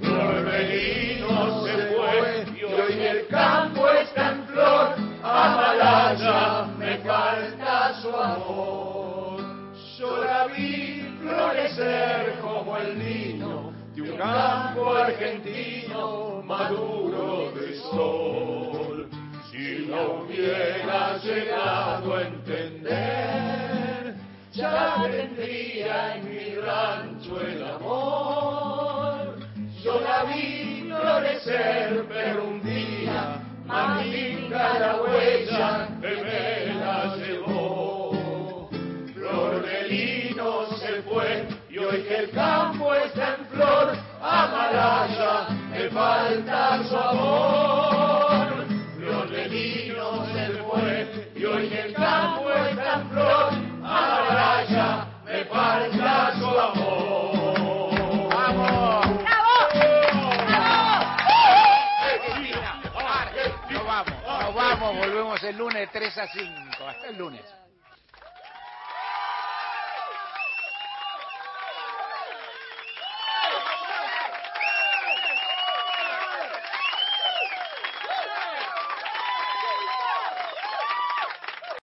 S19: Flormelino se fue y hoy el campo está en flor. Amalaya me falta su amor. Yo la vi florecer como el vino de un campo argentino maduro de sol. Si la hubiera llegado a entender, ya tendría en mi rancho el amor. Yo la vi florecer, pero un día mandinga la huella que me hoy que el campo está en flor, Amalaya me falta su amor. Flor de lino se fue y hoy que el campo está en flor, Amalaya me falta su amor.
S1: ¡Vamos! Nos vamos, nos vamos, volvemos el lunes 3 a 5. Hasta el lunes.